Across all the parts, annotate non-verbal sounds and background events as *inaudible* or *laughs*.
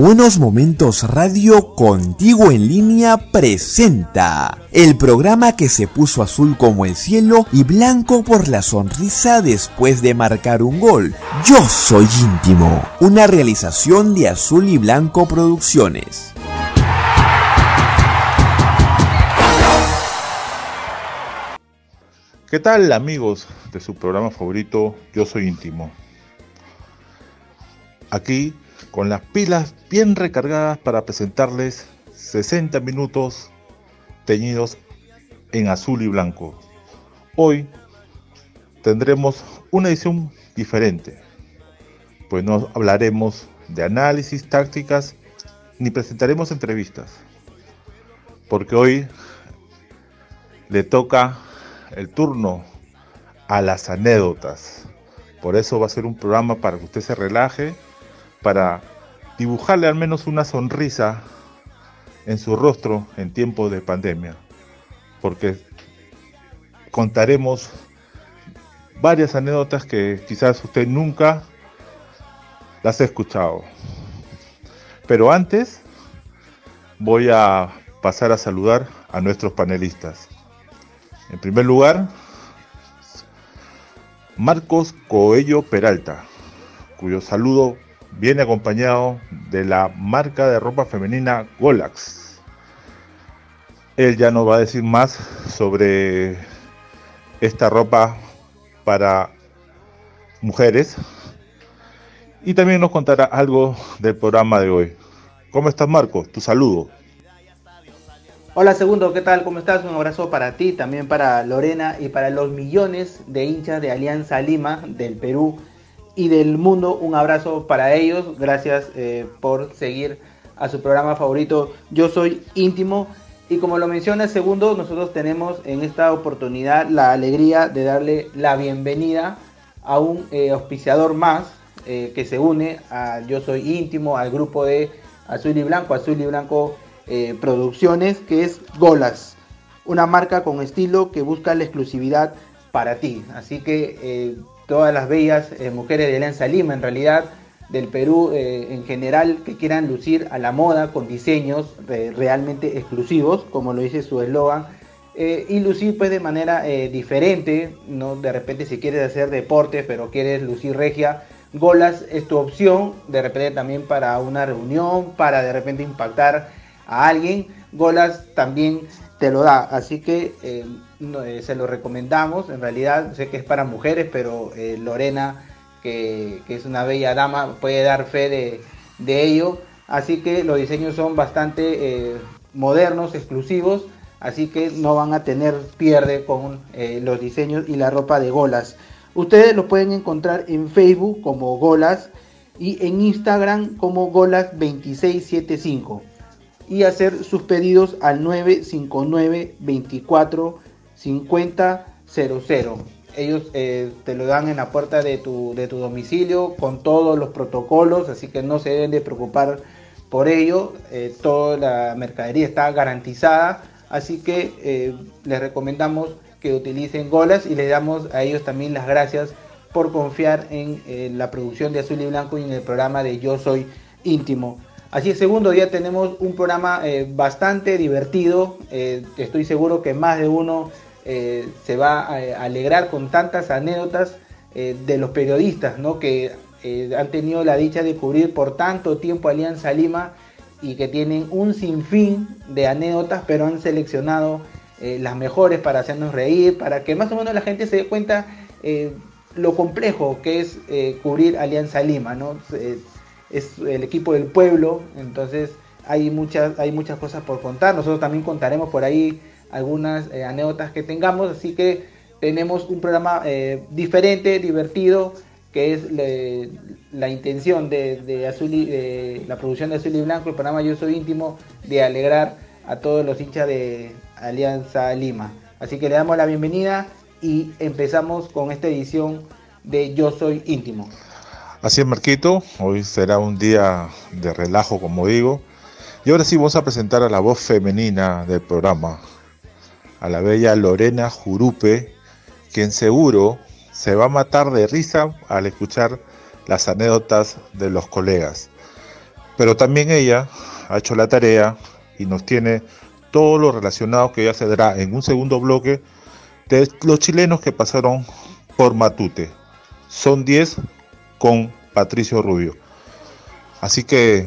Buenos Momentos Radio Contigo en línea presenta el programa que se puso azul como el cielo y blanco por la sonrisa después de marcar un gol. Yo soy íntimo, una realización de Azul y Blanco Producciones. ¿Qué tal amigos de su programa favorito Yo Soy Íntimo? Aquí con las pilas bien recargadas para presentarles 60 minutos teñidos en azul y blanco. Hoy tendremos una edición diferente, pues no hablaremos de análisis, tácticas, ni presentaremos entrevistas, porque hoy le toca el turno a las anécdotas. Por eso va a ser un programa para que usted se relaje para dibujarle al menos una sonrisa en su rostro en tiempos de pandemia, porque contaremos varias anécdotas que quizás usted nunca las ha escuchado. Pero antes voy a pasar a saludar a nuestros panelistas. En primer lugar, Marcos Coello Peralta, cuyo saludo viene acompañado de la marca de ropa femenina Golax. Él ya nos va a decir más sobre esta ropa para mujeres y también nos contará algo del programa de hoy. ¿Cómo estás Marco? Tu saludo. Hola Segundo, ¿qué tal? ¿Cómo estás? Un abrazo para ti, también para Lorena y para los millones de hinchas de Alianza Lima del Perú y del mundo. Un abrazo para ellos. Gracias eh, por seguir a su programa favorito. Yo soy íntimo. Y como lo menciona el segundo, nosotros tenemos en esta oportunidad la alegría de darle la bienvenida a un eh, auspiciador más eh, que se une a Yo Soy Íntimo, al grupo de Azul y Blanco, Azul y Blanco Producciones, que es Golas, una marca con estilo que busca la exclusividad para ti. Así que todas las bellas eh, mujeres de Alianza Lima, en realidad del Perú eh, en general, que quieran lucir a la moda con diseños eh, realmente exclusivos, como lo dice su eslogan, y lucir pues de manera diferente, no de repente si quieres hacer deporte, pero quieres lucir regia, Golas es tu opción, de repente también para una reunión, para de repente impactar a alguien, Golas también te lo da, así que eh, se lo recomendamos. En realidad sé que es para mujeres, pero eh, Lorena, que, es una bella dama, puede dar fe de, ello. Así que los diseños son bastante eh, modernos, exclusivos. Así que no van a tener pierde con los diseños y la ropa de Golas. Ustedes lo pueden encontrar en Facebook como Golas y en Instagram como Golas2675 y hacer sus pedidos al 959 24 5000. Ellos eh, te lo dan en la puerta de tu, de tu domicilio con todos los protocolos, así que no se deben de preocupar por ello. Eh, toda la mercadería está garantizada, así que eh, les recomendamos que utilicen Golas y les damos a ellos también las gracias por confiar en la producción de Azul y Blanco y en el programa de Yo Soy Íntimo. Así es, segundo día tenemos un programa bastante divertido. estoy seguro que más de uno eh, se va a alegrar con tantas anécdotas eh, de los periodistas ¿no? que eh, han tenido la dicha de cubrir por tanto tiempo Alianza Lima y que tienen un sinfín de anécdotas, pero han seleccionado las mejores para hacernos reír, para que más o menos la gente se dé cuenta lo complejo que es cubrir Alianza Lima. ¿no? Es el equipo del pueblo, entonces hay muchas, hay muchas cosas por contar. Nosotros también contaremos por ahí algunas eh, anécdotas que tengamos, así que tenemos un programa eh, diferente, divertido, que es la intención de, Azul de la producción de Azul y Blanco, el programa Yo Soy Íntimo, de alegrar a todos los hinchas de Alianza Lima. Así que le damos la bienvenida y empezamos con esta edición de Yo Soy Íntimo. Así es, Marquito, hoy será un día de relajo, como digo. Y ahora sí vamos a presentar a la voz femenina del programa, a la bella Lorena Jurupe, quien seguro se va a matar de risa al escuchar las anécdotas de los colegas. Pero también ella ha hecho la tarea y nos tiene todo lo relacionado que ya se dará en un segundo bloque de los chilenos que pasaron por Matute. Son 10 con Patricio Rubio. Así que,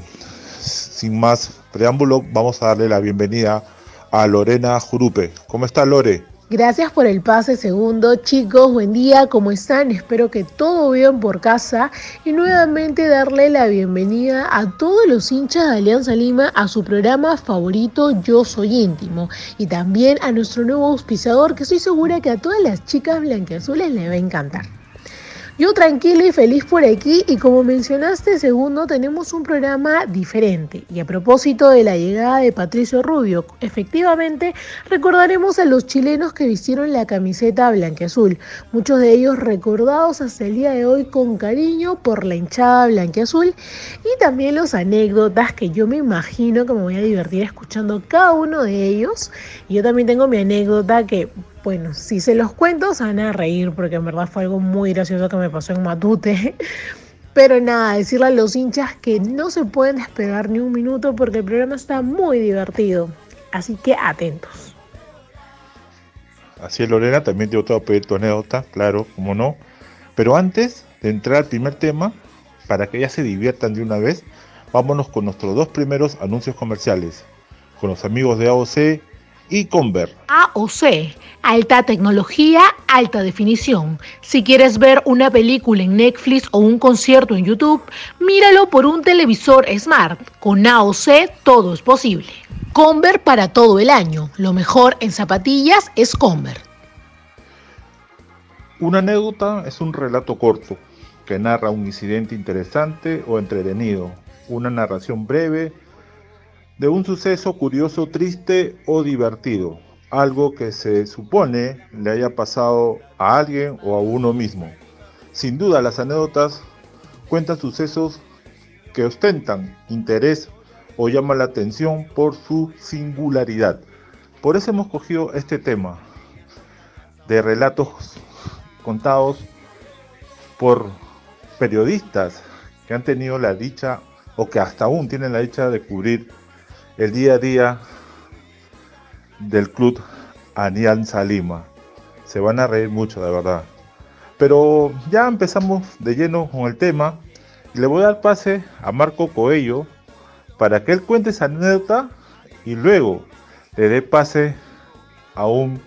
sin más preámbulo, vamos a darle la bienvenida a Lorena Jurupe. ¿Cómo está Lore? Gracias por el pase segundo, chicos. Buen día, ¿cómo están? Espero que todo bien por casa y nuevamente darle la bienvenida a todos los hinchas de Alianza Lima a su programa favorito Yo Soy Íntimo y también a nuestro nuevo auspiciador que estoy segura que a todas las chicas blanqueazules les va a encantar. Yo tranquila y feliz por aquí y como mencionaste segundo tenemos un programa diferente. Y a propósito de la llegada de Patricio Rubio, efectivamente recordaremos a los chilenos que vistieron la camiseta blanqueazul, muchos de ellos recordados hasta el día de hoy con cariño por la hinchada blanqueazul y también los anécdotas que yo me imagino que me voy a divertir escuchando cada uno de ellos. Y yo también tengo mi anécdota que bueno, si se los cuento se van a reír porque en verdad fue algo muy gracioso que me pasó en Matute. *laughs* Pero nada, decirle a los hinchas que no se pueden despegar ni un minuto porque el programa está muy divertido. Así que atentos. Así es, Lorena, también te voy a pedir tu anécdota, claro, como no. Pero antes de entrar al primer tema, para que ya se diviertan de una vez, vámonos con nuestros dos primeros anuncios comerciales. Con los amigos de AOC y Conver. AOC, alta tecnología, alta definición. Si quieres ver una película en Netflix o un concierto en YouTube, míralo por un televisor smart. Con AOC todo es posible. Conver para todo el año. Lo mejor en zapatillas es Conver. Una anécdota es un relato corto que narra un incidente interesante o entretenido. Una narración breve de un suceso curioso, triste o divertido, algo que se supone le haya pasado a alguien o a uno mismo. Sin duda las anécdotas cuentan sucesos que ostentan interés o llaman la atención por su singularidad. Por eso hemos cogido este tema de relatos contados por periodistas que han tenido la dicha o que hasta aún tienen la dicha de cubrir el día a día del club Alianza Lima. Se van a reír mucho, de verdad. Pero ya empezamos de lleno con el tema y le voy a dar pase a Marco Coello para que él cuente esa anécdota y luego le dé pase a un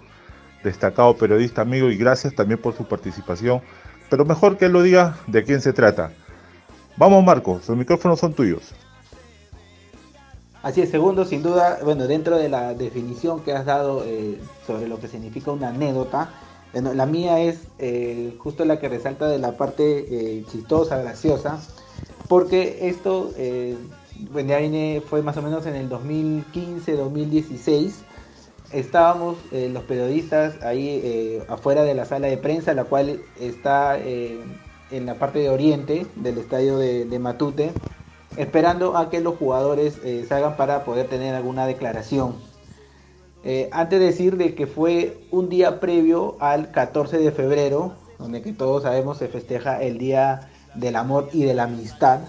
destacado periodista amigo y gracias también por su participación. Pero mejor que él lo diga de quién se trata. Vamos Marco, los micrófonos son tuyos. Así es, segundo, sin duda, bueno, dentro de la definición que has dado eh, sobre lo que significa una anécdota, la mía es eh, justo la que resalta de la parte eh, chistosa, graciosa, porque esto, bueno, ya viene, fue más o menos en el 2015-2016, estábamos los periodistas ahí afuera de la sala de prensa, la cual está en la parte de oriente del estadio de Matute, esperando a que los jugadores eh, salgan para poder tener alguna declaración. Eh, antes de decir de que fue un día previo al 14 de febrero, donde que todos sabemos se festeja el Día del Amor y de la Amistad,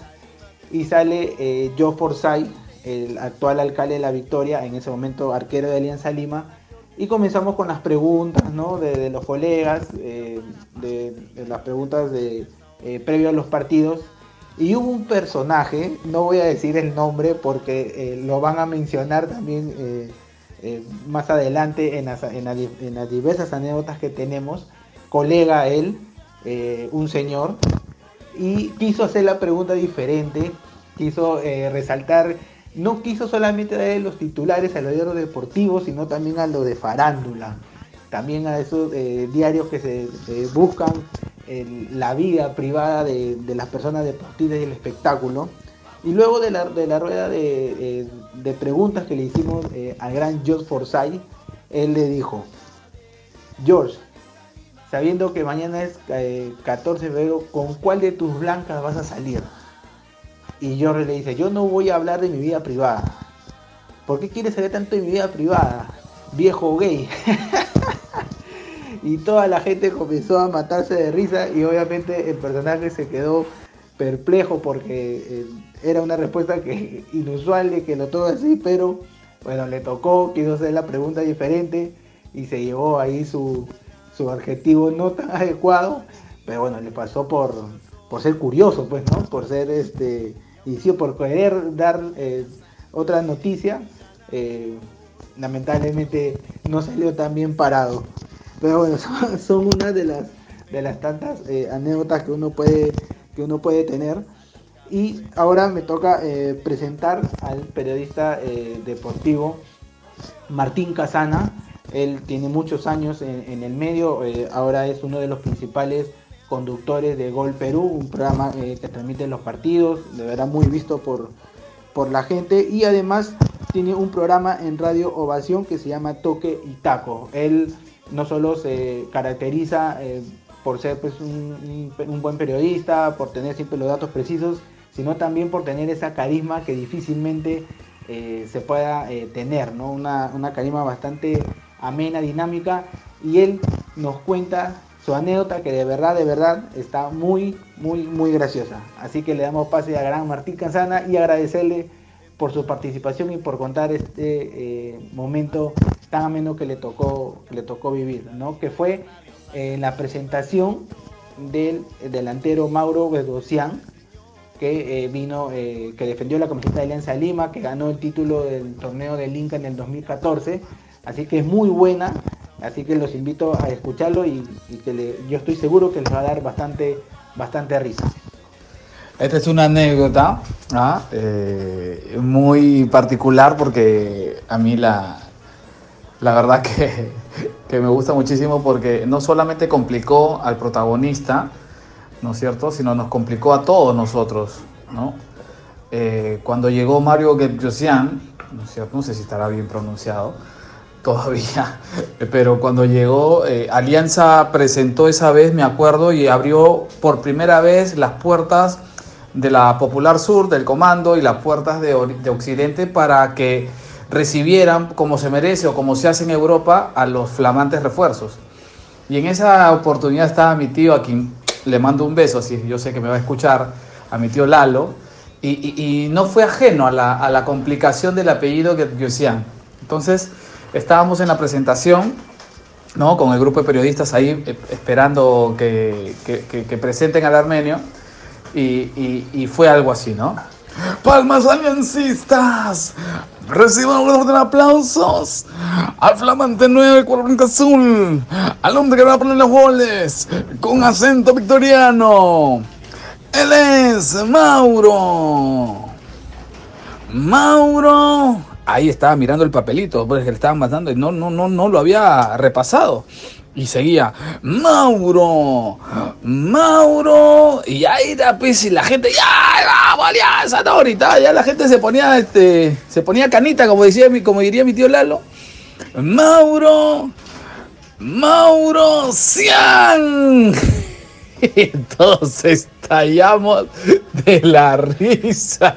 y sale eh, Joe Forsyth, el actual alcalde de La Victoria, en ese momento arquero de Alianza Lima, y comenzamos con las preguntas ¿no? de, los colegas, de, las preguntas de, previo a los partidos, y hubo un personaje, no voy a decir el nombre porque eh, lo van a mencionar también eh, eh, más adelante en las, diversas anécdotas que tenemos, colega él, un señor, y quiso hacer la pregunta diferente, quiso resaltar, no quiso solamente dar los titulares a los diarios deportivos, sino también a lo de farándula, también a esos diarios que se buscan la vida privada de, las personas deportivas y el espectáculo. Y luego de la, rueda de, preguntas que le hicimos eh, al gran George Forsyth, él le dijo, George, sabiendo que mañana es 14 eh, de febrero, ¿con cuál de tus blancas vas a salir? Y George le dice, yo no voy a hablar de mi vida privada. ¿Por qué quieres saber tanto de mi vida privada? Viejo gay. *laughs* y toda la gente comenzó a matarse de risa y obviamente el personaje se quedó perplejo porque eh, era una respuesta que *laughs* inusual de que lo todo así, pero bueno, le tocó, quiso hacer la pregunta diferente y se llevó ahí su, su adjetivo no tan *laughs* adecuado, pero bueno, le pasó por, por ser curioso, pues, ¿no? Por ser este, y sí, por querer dar eh, otra noticia, eh, lamentablemente no salió tan bien parado. Pero bueno, *laughs* son, una de las de las tantas eh, anécdotas que uno puede que uno puede tener. Y ahora me toca eh, presentar al periodista eh, deportivo Martín Casana. Él tiene muchos años en, el medio, ahora es uno de los principales conductores de Gol Perú, un programa que transmite los partidos, de verdad muy visto por, por la gente y además tiene un programa en Radio Ovación que se llama Toque y Taco. Él no solo se caracteriza eh, por ser pues, un, buen periodista, por tener siempre los datos precisos, sino también por tener esa carisma que difícilmente eh, se pueda eh, tener, ¿no? Una, una carisma bastante amena, dinámica, y él nos cuenta su anécdota que de verdad, de verdad está muy, muy, muy graciosa. Así que le damos pase a gran Martín Canzana y agradecerle por su participación y por contar este eh, momento tan ameno que le tocó, le tocó vivir, ¿no? que fue en la presentación del delantero Mauro Bedosian, que eh, vino, eh, que defendió la camiseta de Alianza Lima, que ganó el título del torneo del Inca en el 2014, así que es muy buena, así que los invito a escucharlo y, que yo estoy seguro que les va a dar bastante, bastante risa. Esta es una anécdota ¿ah? eh, muy particular porque a mí la, la verdad que, me gusta muchísimo porque no solamente complicó al protagonista, ¿no es cierto?, sino nos complicó a todos nosotros, ¿no? Eh, cuando llegó Mario Gebrosian, ¿no es cierto?, no sé si estará bien pronunciado, *laughs* todavía, pero cuando llegó, eh, Alianza presentó esa vez, me acuerdo, y abrió por primera vez las puertas de la Popular Sur, del Comando y las puertas de, Occidente para que recibieran como se merece o como se hace en Europa a los flamantes refuerzos. Y en esa oportunidad estaba mi tío, a quien le mando un beso, si yo sé que me va a escuchar, a mi tío Lalo, y, no fue ajeno a la, complicación del apellido que decían. Entonces, estábamos en la presentación, ¿no? con el grupo de periodistas ahí eh, esperando que, que presenten al armenio. Y, fue algo así, ¿no? Palmas aliancistas. Reciban un de aplausos al flamante 9 40 azul, al hombre que va a poner los goles con acento victoriano. Él es Mauro. Mauro. Ahí estaba mirando el papelito, porque le estaban mandando y no, no, no, no lo había repasado. Y seguía, Mauro, Mauro, y ahí era y la gente, ya, vamos, alianza, no, ya la gente se ponía, este, se ponía canita, como decía, como diría mi tío Lalo. Mauro, Mauro Cian. *laughs* Y todos estallamos de la risa.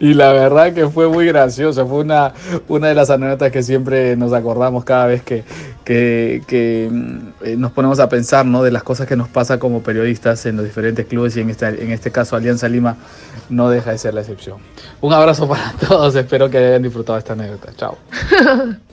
Y la verdad que fue muy gracioso. Fue una, una de las anécdotas que siempre nos acordamos cada vez que, que, mm, eh, nos ponemos a pensar ¿no? de las cosas que nos pasa como periodistas en los diferentes clubes y en este, en este caso Alianza Lima no deja de ser la excepción. Un abrazo para *laughs* todos, espero que hayan disfrutado esta anécdota. Chao. *laughs*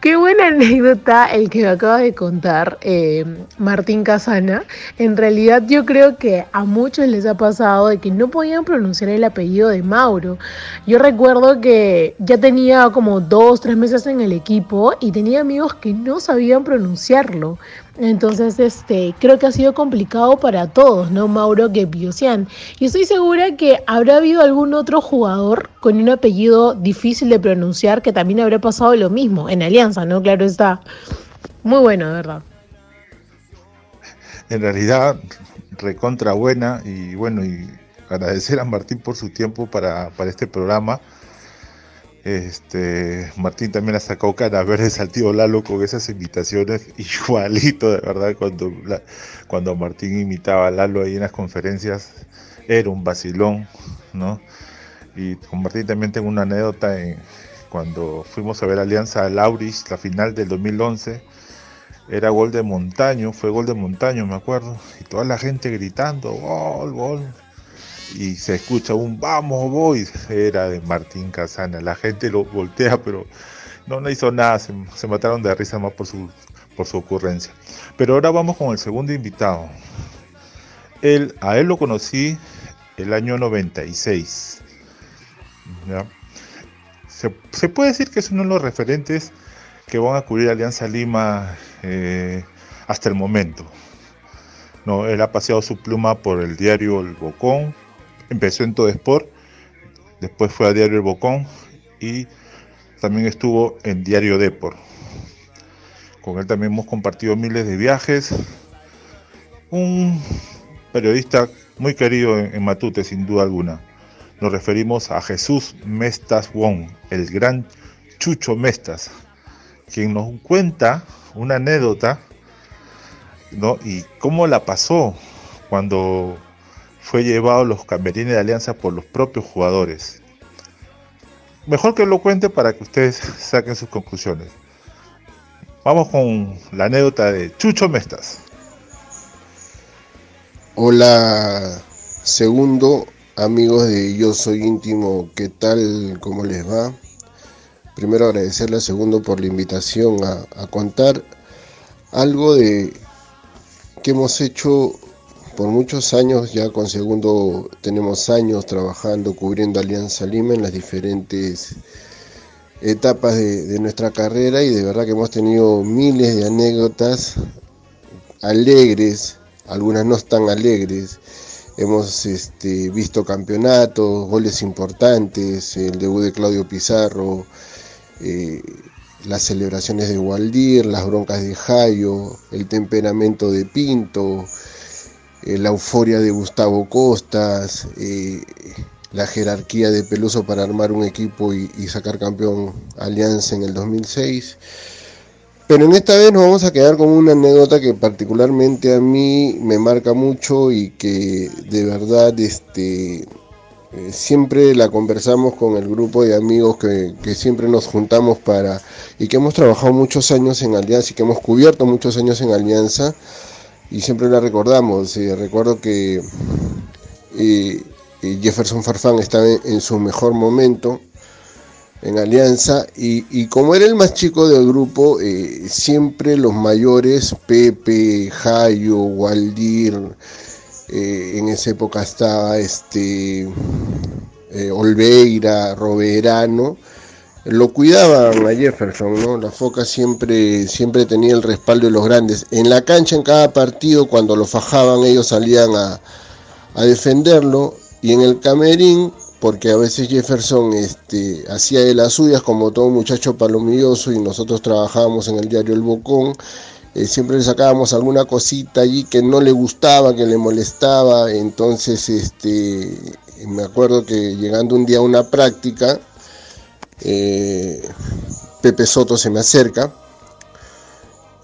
Qué buena anécdota el que me acaba de contar eh, Martín Casana. En realidad yo creo que a muchos les ha pasado de que no podían pronunciar el apellido de Mauro. Yo recuerdo que ya tenía como dos, tres meses en el equipo y tenía amigos que no sabían pronunciarlo. Entonces, este, creo que ha sido complicado para todos, ¿no? Mauro Gepiosian. Y estoy segura que habrá habido algún otro jugador con un apellido difícil de pronunciar que también habrá pasado lo mismo, en Alianza, ¿no? Claro está. Muy bueno, de verdad. En realidad, recontra buena y bueno, y agradecer a Martín por su tiempo para, para este programa este, Martín también ha sacado cara verdes al tío Lalo con esas imitaciones, *laughs* igualito, de verdad, cuando, cuando Martín imitaba a Lalo ahí en las conferencias, era un vacilón, ¿no? Y con Martín también tengo una anécdota cuando fuimos a ver Alianza Lauris, la final del 2011, era gol de Montaño, fue gol de Montaño, me acuerdo, y toda la gente gritando, gol, gol. Y se escucha un vamos boys, era de Martín Casana. La gente lo voltea, pero no, no hizo nada, se, mataron de risa más por su, por su ocurrencia. Pero ahora vamos con el segundo invitado. Él, a él lo conocí el año 96. Se, puede decir que es uno de los referentes que van a cubrir Alianza Lima eh, hasta el momento. No, él ha paseado su pluma por el diario El Bocón, empezó en Todo Sport, después fue a Diario El Bocón y también estuvo en Diario Deport. Con él también hemos compartido miles de viajes. Un periodista muy querido en, Matute, sin duda alguna. Nos referimos a Jesús Mestas Wong, el gran Chucho Mestas, quien nos cuenta una anécdota ¿no? Y cómo la pasó cuando fue llevado los camerines de Alianza por los propios jugadores. Mejor que lo cuente para que ustedes *laughs* saquen sus conclusiones. Vamos con la anécdota de Chucho Mestas. Hola, segundo, amigos de Yo Soy Íntimo, ¿qué tal? ¿Cómo les va? Primero agradecerle a Segundo por la invitación a, a contar algo de que hemos hecho por muchos años, ya con segundo tenemos años trabajando, cubriendo Alianza Lima en las diferentes etapas de, nuestra carrera y de verdad que hemos tenido miles de anécdotas alegres, algunas no tan alegres. Hemos este, visto campeonatos, goles importantes, el debut de Claudio Pizarro, eh, las celebraciones de Waldir, las broncas de Jayo, el temperamento de Pinto, eh, la euforia de Gustavo Costas, eh, la jerarquía de Peluso para armar un equipo y, sacar campeón Alianza en el 2006. Pero en esta vez nos vamos a quedar con una anécdota que particularmente a mí me marca mucho y que de verdad este, eh, siempre la conversamos con el grupo de amigos que, siempre nos juntamos para y que hemos trabajado muchos años en Alianza y que hemos cubierto muchos años en Alianza y siempre la recordamos. recuerdo que eh, eh, Jefferson Farfán estaba en, su mejor momento en Alianza y, como era el más chico del grupo, siempre los mayores, Pepe, Jayo, Waldir, eh, en esa época estaba este eh, Olveira, Roberano, lo cuidaban a Jefferson, ¿no? La Foca siempre, siempre tenía el respaldo de los grandes. En la cancha, en cada partido, cuando lo fajaban, ellos salían a, defenderlo. Y en el camerín, porque a veces Jefferson este, hacía de las suyas, como todo muchacho palomilloso, y nosotros trabajábamos en el diario El Bocón, eh, siempre le sacábamos alguna cosita allí que no le gustaba, que le molestaba, entonces este, me acuerdo que llegando un día a una práctica, eh, Pepe Soto se me acerca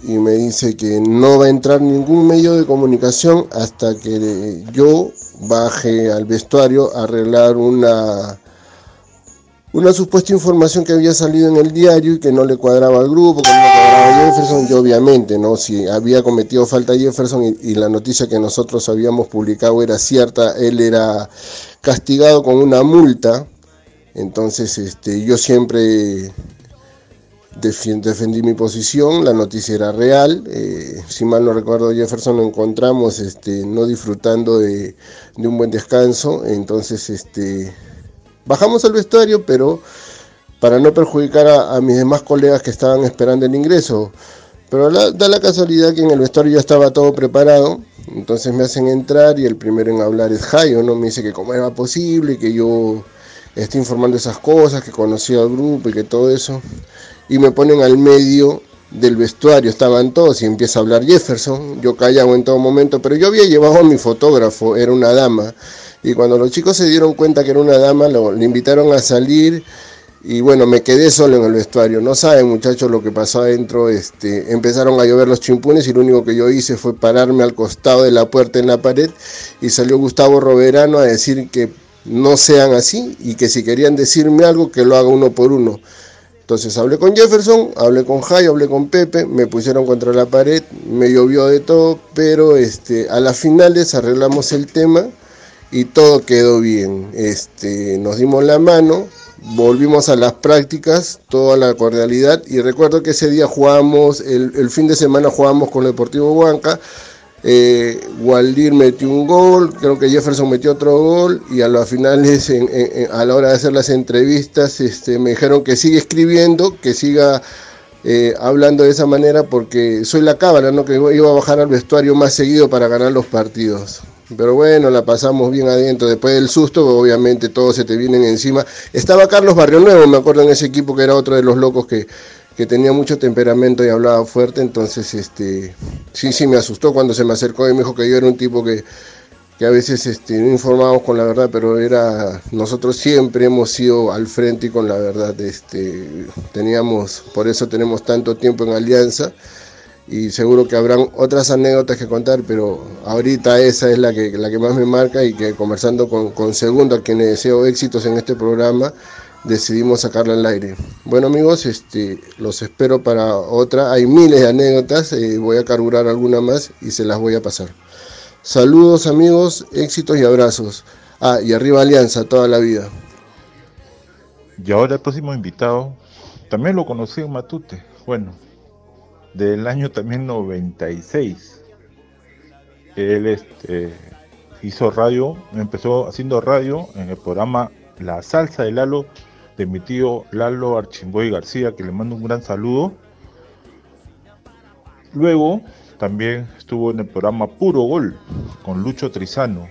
y me dice que no va a entrar ningún medio de comunicación hasta que yo baje al vestuario a arreglar una una supuesta información que había salido en el diario y que no le cuadraba al grupo, que no le cuadraba a Jefferson, y obviamente, ¿no? Si había cometido falta Jefferson y, la noticia que nosotros habíamos publicado era cierta, él era castigado con una multa. Entonces, este, yo siempre defendí mi posición, la noticia era real, eh, si mal no recuerdo Jefferson lo encontramos este, no disfrutando de, de un buen descanso, entonces este, Bajamos al vestuario, pero para no perjudicar a, mis demás colegas que estaban esperando el ingreso. Pero da la casualidad que en el vestuario ya estaba todo preparado, entonces me hacen entrar y el primero en hablar es Jayo, ¿no? Me dice que cómo era posible, que yo esté informando esas cosas, que conocía al grupo y que todo eso. Y me ponen al medio del vestuario, estaban todos y empieza a hablar Jefferson, yo callaba en todo momento, pero yo había llevado a mi fotógrafo, era una dama, y cuando los chicos se dieron cuenta que era una dama, lo, le invitaron a salir y bueno, me quedé solo en el vestuario. No saben muchachos lo que pasó adentro, este, empezaron a llover los chimpunes y lo único que yo hice fue pararme al costado de la puerta en la pared y salió Gustavo Roverano a decir que no sean así y que si querían decirme algo que lo haga uno por uno. Entonces hablé con Jefferson, hablé con Jai, hablé con Pepe, me pusieron contra la pared, me llovió de todo, pero este, a las finales arreglamos el tema y todo quedó bien. Este, nos dimos la mano, volvimos a las prácticas, toda la cordialidad y recuerdo que ese día jugamos, el, fin de semana jugamos con el Deportivo Huanca, eh, Waldir metió un gol, creo que Jefferson metió otro gol y a las finales, a la hora de hacer las entrevistas, este, me dijeron que siga escribiendo, que siga eh, hablando de esa manera porque soy la cábala, ¿no? que iba a bajar al vestuario más seguido para ganar los partidos. Pero bueno, la pasamos bien adentro. Después del susto, obviamente todos se te vienen encima. Estaba Carlos Barrio Nuevo, me acuerdo en ese equipo que era otro de los locos que, que tenía mucho temperamento y hablaba fuerte. Entonces, este, sí, sí, me asustó cuando se me acercó y me dijo que yo era un tipo que, que a veces este, no informábamos con la verdad, pero era nosotros siempre hemos sido al frente y con la verdad. Este, teníamos, por eso tenemos tanto tiempo en alianza y seguro que habrán otras anécdotas que contar, pero ahorita esa es la que, la que más me marca y que conversando con, con Segundo, a quien le deseo éxitos en este programa, decidimos sacarla al aire. Bueno amigos, este, los espero para otra. Hay miles de anécdotas, eh, voy a carburar alguna más y se las voy a pasar. Saludos amigos, éxitos y abrazos. Ah, y arriba Alianza toda la vida. Y ahora el próximo invitado, también lo conocí en Matute. Bueno, del año también 96. Él este, hizo radio, empezó haciendo radio en el programa La Salsa de Lalo de mi tío Lalo Archimboy García, que le mando un gran saludo. Luego también estuvo en el programa Puro Gol con Lucho Trizano.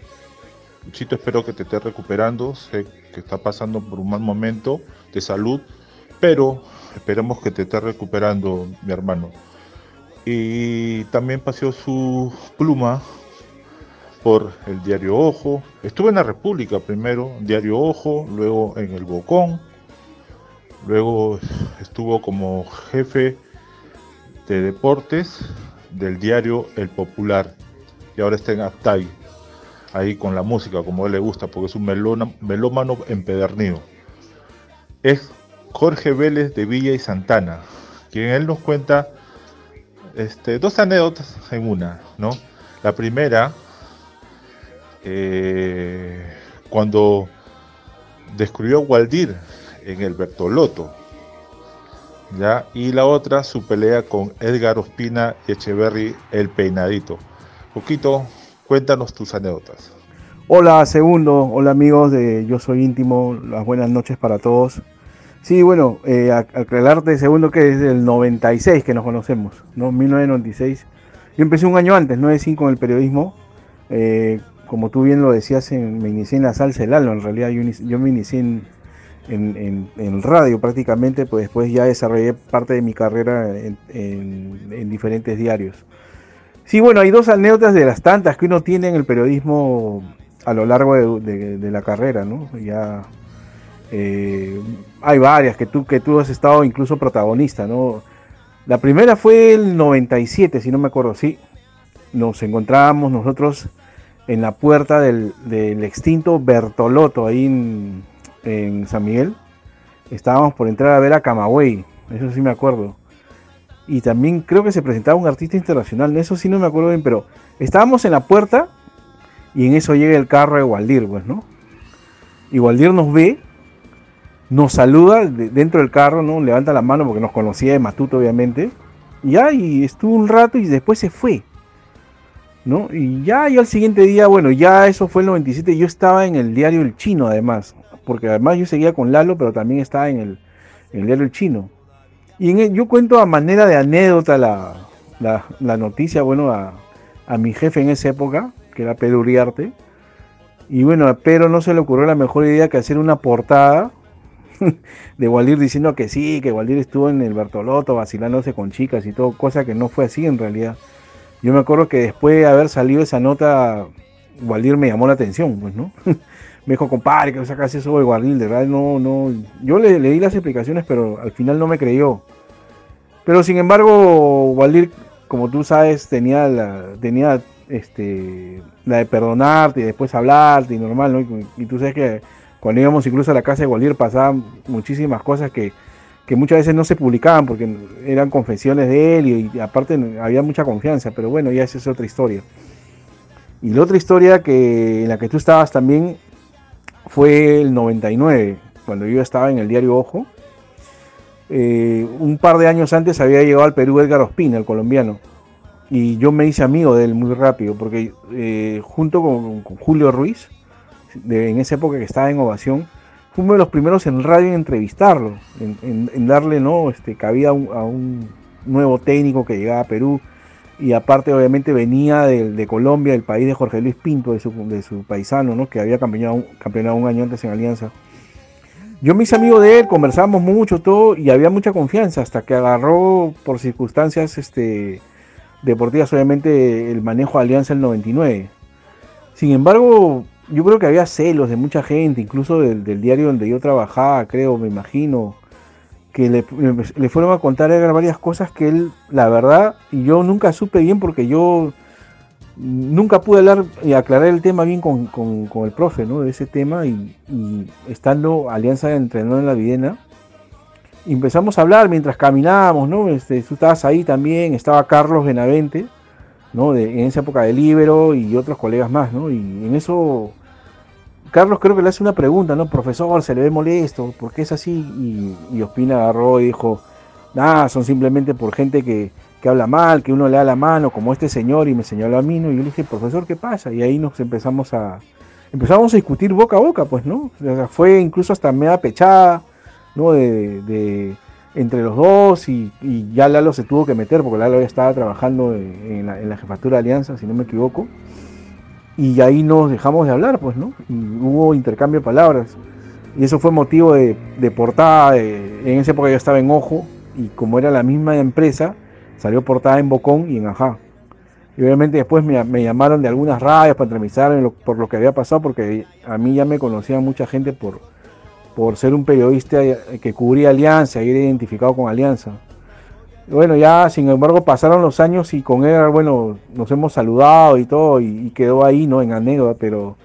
Luchito, espero que te estés recuperando. Sé que está pasando por un mal momento de salud, pero esperemos que te estés recuperando, mi hermano y también paseó su pluma por el diario Ojo. Estuvo en la República primero, diario Ojo, luego en el Bocón, luego estuvo como jefe de deportes del diario El Popular y ahora está en Actay, ahí con la música como él le gusta, porque es un melómano empedernido. Es Jorge Vélez de Villa y Santana, quien él nos cuenta este, dos anécdotas en una, ¿no? La primera, eh, cuando descubrió Waldir en el Bertoloto, ¿ya? Y la otra, su pelea con Edgar Ospina y Echeverry, el peinadito. Poquito, cuéntanos tus anécdotas. Hola, segundo, hola amigos de Yo Soy Íntimo, las buenas noches para todos. Sí, bueno, eh, aclararte segundo que es del 96 que nos conocemos, ¿no? 1996. Yo empecé un año antes, 95 con el periodismo. Eh, como tú bien lo decías, me inicié en la salsa del alma. En realidad yo, me inicié en, en, radio prácticamente, pues después ya desarrollé parte de mi carrera en, diferentes diarios. Sí, bueno, hay dos anécdotas de las tantas que uno tiene en el periodismo a lo largo de, la carrera, ¿no? Ya eh, hay varias que tú, que tú has estado incluso protagonista, ¿no? La primera fue el 97, si no me acuerdo, sí. Nos encontrábamos nosotros en la puerta del, extinto Bertoloto, ahí en, San Miguel. Estábamos por entrar a ver a Camagüey, eso sí me acuerdo. Y también creo que se presentaba un artista internacional, eso sí no me acuerdo bien, pero estábamos en la puerta y en eso llega el carro de Waldir, pues, ¿no? Y Waldir nos ve nos saluda dentro del carro, ¿no? Levanta la mano porque nos conocía de Matuto, obviamente. Y ya, y estuvo un rato y después se fue. ¿No? Y ya, yo al siguiente día, bueno, ya eso fue el 97, yo estaba en el diario El Chino además, porque además yo seguía con Lalo, pero también estaba en el, diario El Chino. Y yo cuento a manera de anécdota la, la, noticia, bueno, a, a, mi jefe en esa época, que era Pedro Uriarte. Y bueno, pero no se le ocurrió la mejor idea que hacer una portada *laughs* de Waldir diciendo que sí, que Waldir estuvo en el Bertoloto vacilándose con chicas y todo, cosa que no fue así en realidad. Yo me acuerdo que después de haber salido esa nota, Waldir me llamó la atención, pues, ¿no? *laughs* me dijo, compadre, que sacas eso de Waldir, de verdad, no, no. Yo le, di las explicaciones, pero al final no me creyó. Pero sin embargo, Waldir, como tú sabes, tenía la, tenía este, la de perdonarte y después hablarte y normal, ¿no? y tú sabes que cuando íbamos incluso a la casa de Gualier pasaban muchísimas cosas que, muchas veces no se publicaban porque eran confesiones de él y, aparte había mucha confianza, pero bueno, ya esa es otra historia. Y la otra historia que, en la que tú estabas también fue el 99, cuando yo estaba en el diario Ojo. Eh, un par de años antes había llegado al Perú Edgar Ospina, el colombiano. Y yo me hice amigo de él muy rápido, porque eh, junto con, Julio Ruiz, en esa época que estaba en Ovación, fue uno de los primeros en radio en entrevistarlo, en, darle ¿no? este, cabida a un, nuevo técnico que llegaba a Perú. Y aparte, obviamente, venía de, Colombia, del país de Jorge Luis Pinto, de su, de su paisano, ¿no? que había campeonado, campeonado un año antes en Alianza. Yo me hice amigo de él, conversamos mucho, todo, y había mucha confianza, hasta que agarró por circunstancias este, deportivas, obviamente, el manejo de Alianza el 99. Sin embargo, yo creo que había celos de mucha gente, incluso del, diario donde yo trabajaba, creo, me imagino, que le, fueron a contar a varias cosas que él, la verdad, y yo nunca supe bien porque yo nunca pude hablar y aclarar el tema bien con, el profe, ¿no? De ese tema y, estando Alianza entrenó en la Videna, empezamos a hablar mientras caminábamos, ¿no? Este, tú estabas ahí también, estaba Carlos Benavente, ¿no? De, en esa época de Libero y otros colegas más, ¿no? Y en eso, Carlos creo que le hace una pregunta, ¿no? Profesor, se le ve molesto, ¿por qué es así? Y, y Ospina agarró y dijo, nada, son simplemente por gente que que habla mal, que uno le da la mano, como este señor, y me señaló a mí, ¿no? Y yo le dije, profesor, ¿qué pasa? Y ahí nos empezamos a, empezamos a discutir boca a boca, pues, ¿no? O sea, fue incluso hasta media pechada, ¿no? De, entre los dos, y, ya Lalo se tuvo que meter, porque Lalo ya estaba trabajando en la, jefatura de Alianza, si no me equivoco, y ahí nos dejamos de hablar, pues, ¿no? Y hubo intercambio de palabras, y eso fue motivo de, portada, en esa época yo estaba en Ojo, y como era la misma empresa, Salió portada en Bocón y en Ajá. Y obviamente después me, llamaron de algunas radios para entrevistarme por lo que había pasado, porque a mí ya me conocía mucha gente por, por ser un periodista que cubría Alianza y era identificado con Alianza. Bueno, ya sin embargo pasaron los años y con él, bueno, nos hemos saludado y todo, y, quedó ahí, ¿no? En anécdota, pero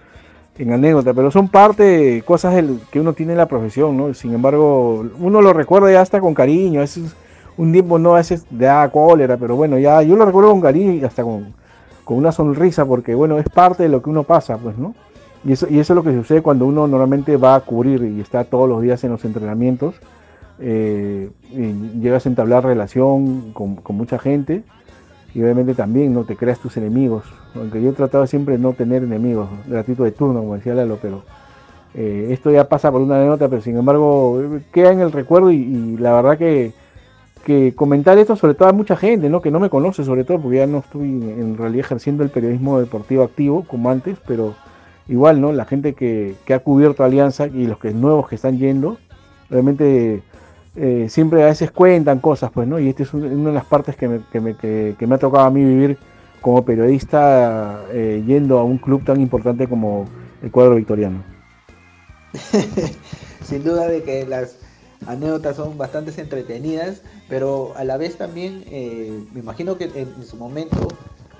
en anécdota, pero son parte de cosas que uno tiene en la profesión, ¿no? Sin embargo, uno lo recuerda ya hasta con cariño, es un tiempo no a veces de da cólera, pero bueno, ya yo lo recuerdo con cariño y hasta con, una sonrisa, porque bueno, es parte de lo que uno pasa, pues, ¿no? Y eso, y eso es lo que sucede cuando uno normalmente va a cubrir y está todos los días en los entrenamientos. Eh, llegas a entablar relación con, mucha gente y obviamente también no te creas tus enemigos. Aunque yo he tratado siempre de no tener enemigos, gratuito de turno, como decía Lalo, pero eh, esto ya pasa por una anécdota, pero sin embargo queda en el recuerdo y la verdad que que comentar esto sobre todo a mucha gente, ¿no? Que no me conoce sobre todo, porque ya no estoy en realidad ejerciendo el periodismo deportivo activo como antes, pero igual, ¿no? La gente que, ha cubierto Alianza y los que nuevos que están yendo, realmente eh, siempre a veces cuentan cosas, pues, ¿no? Y esta es una de las partes que me, que me, que, me ha tocado a mí vivir como periodista eh, yendo a un club tan importante como el cuadro victoriano. *laughs* Sin duda de que las anécdotas son bastante entretenidas, pero a la vez también eh, me imagino que en, su momento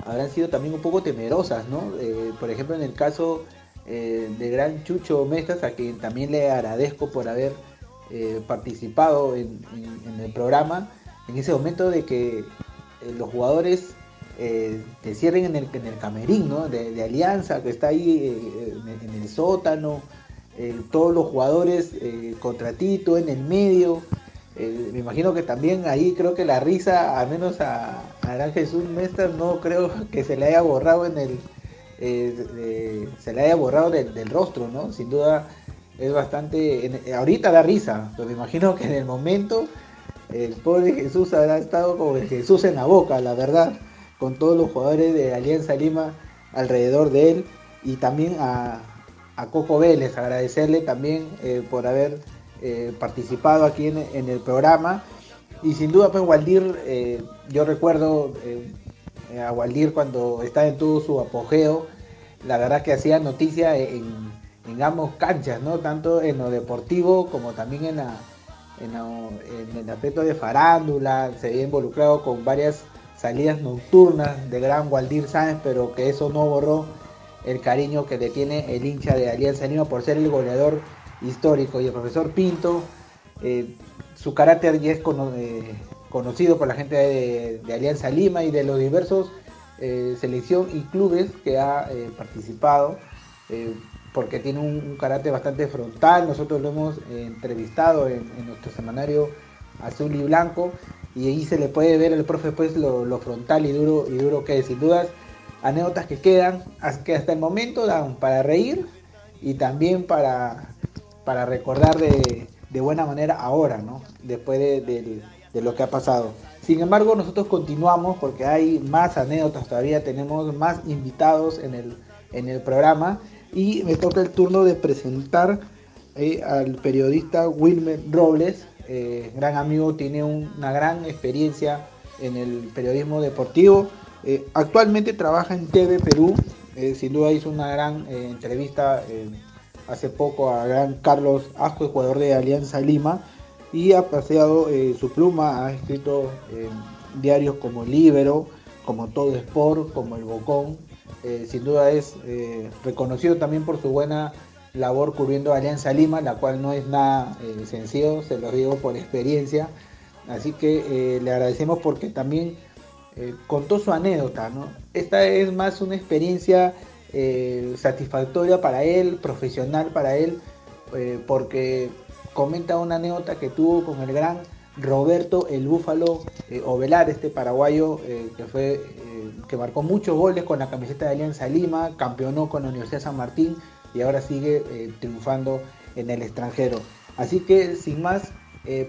habrán sido también un poco temerosas, ¿no? Eh, por ejemplo, en el caso de Gran Chucho Mestas, a quien también le agradezco por haber participado en, el programa, en ese momento de que los jugadores te cierren en el, en camerín. De, Alianza, que está ahí en el sótano eh, todos los jugadores eh, contra Tito en el medio. Eh, me imagino que también ahí creo que la risa, al menos a, a Jesús Mester, no creo que se le haya borrado en el se le haya borrado del, rostro, ¿no? Sin duda es bastante. ahorita da risa, pero me imagino que en el momento el pobre Jesús habrá estado como el Jesús en la boca, la verdad, con todos los jugadores de Alianza Lima alrededor de él y también a, a Coco Vélez, agradecerle también eh, por haber eh, participado aquí en, el programa. Y sin duda, pues Waldir, eh, yo recuerdo a Waldir cuando estaba en todo su apogeo, la verdad que hacía noticia en, en, ambos canchas, ¿no? Tanto en lo deportivo como también en, el aspecto de farándula, se había involucrado con varias salidas nocturnas de gran Waldir Sáenz, pero que eso no borró el cariño que le tiene el hincha de Alianza Lima por ser el goleador histórico. Y el profesor Pinto, eh, su carácter ya es eh, conocido por la gente de, Alianza Lima y de los diversos eh, selección y clubes que ha eh, participado, porque tiene un, carácter bastante frontal. Nosotros lo hemos entrevistado en, nuestro semanario Azul y Blanco, y ahí se le puede ver al profe pues lo, frontal y duro, y duro que es. Sin dudas, anécdotas que quedan, que hasta el momento dan para reír y también para, para recordar de, buena manera ahora, ¿no? Después de lo que ha pasado. Sin embargo, nosotros continuamos porque hay más anécdotas todavía, tenemos más invitados en el, en el programa y me toca el turno de presentar eh, al periodista Wilmer Robles, eh, gran amigo, tiene una gran experiencia en el periodismo deportivo. Eh, actualmente trabaja en TV Perú, sin duda hizo una gran entrevista hace poco a gran Carlos Asco, jugador de Alianza Lima y ha paseado su pluma, ha escrito diarios como Libero, como Todo Sport, como El Bocón. Eh, sin duda es eh, reconocido también por su buena labor cubriendo Alianza Lima, la cual no es nada sencillo, se lo digo por experiencia. Así que le agradecemos porque también contó su anécdota. ¿no? Esta es más una experiencia satisfactoria para él, profesional para él, porque comenta una anécdota que tuvo con el gran Roberto el Búfalo eh, Ovelar, este paraguayo eh, que fue eh, que marcó muchos goles con la camiseta de Alianza Lima, campeonó con la Universidad San Martín y ahora sigue triunfando en el extranjero. Así que sin más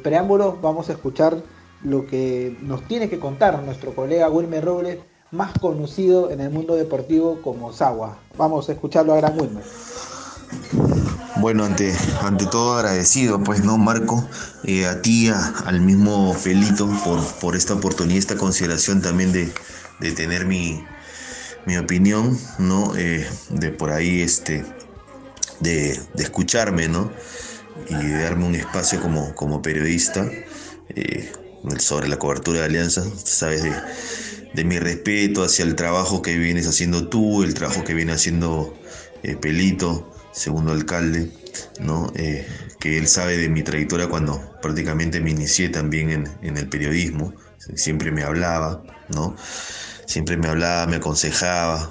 preámbulos, vamos a escuchar lo que nos tiene que contar nuestro colega Wilmer Robles, más conocido en el mundo deportivo como Sagua. Vamos a escucharlo a gran Wilmer. Bueno, ante, ante todo agradecido, pues, ¿no, Marco? Eh, a ti, al mismo Felito, por, por esta oportunidad, esta consideración también de, tener mi, opinión, ¿no? Eh, de por ahí, este, de, escucharme, ¿no? Y de darme un espacio como, como periodista eh, sobre la cobertura de Alianza, sabes, de, de mi respeto hacia el trabajo que vienes haciendo tú, el trabajo que viene haciendo Pelito segundo alcalde, ¿no? Eh, que él sabe de mi trayectoria cuando prácticamente me inicié también en, el periodismo, siempre me hablaba, ¿no? Siempre me hablaba, me aconsejaba,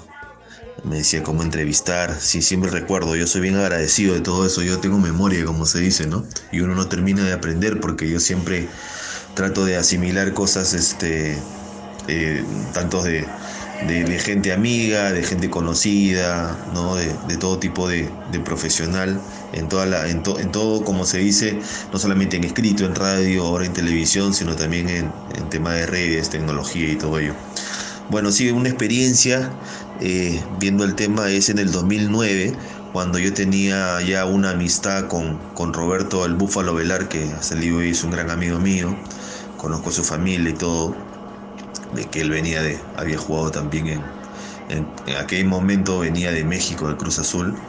me decía cómo entrevistar, sí, siempre recuerdo, yo soy bien agradecido de todo eso, yo tengo memoria, como se dice, ¿no? Y uno no termina de aprender porque yo siempre trato de asimilar cosas, este, eh, de de, gente amiga, de gente conocida, ¿no? de, todo tipo de, profesional, en, toda la, en, todo, como se dice, no solamente en escrito, en radio, ahora en televisión, sino también en, en tema de redes, tecnología y todo ello. Bueno, sí, una experiencia eh, viendo el tema es en el 2009, cuando yo tenía ya una amistad con, con Roberto el Búfalo Velar, que hasta el día es un gran amigo mío, conozco su familia y todo de que él venía de, había jugado también en, en, aquel momento venía de México, de Cruz Azul,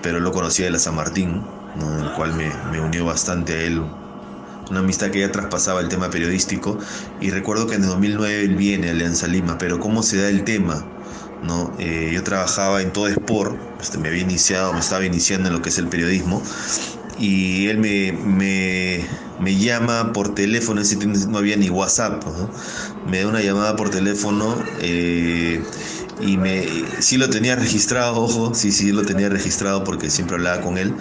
pero lo conocía de la San Martín, en el cual me, me, unió bastante a él, una amistad que ya traspasaba el tema periodístico, y recuerdo que en el 2009 él viene a Alianza Lima, pero cómo se da el tema, ¿no? Eh, yo trabajaba en todo Sport, este, me había iniciado, me estaba iniciando en lo que es el periodismo, y él me, me, me llama por teléfono, ese no había ni WhatsApp, me da una llamada por teléfono eh, y me, sí lo tenía registrado, ojo, sí, sí lo tenía registrado porque siempre hablaba con él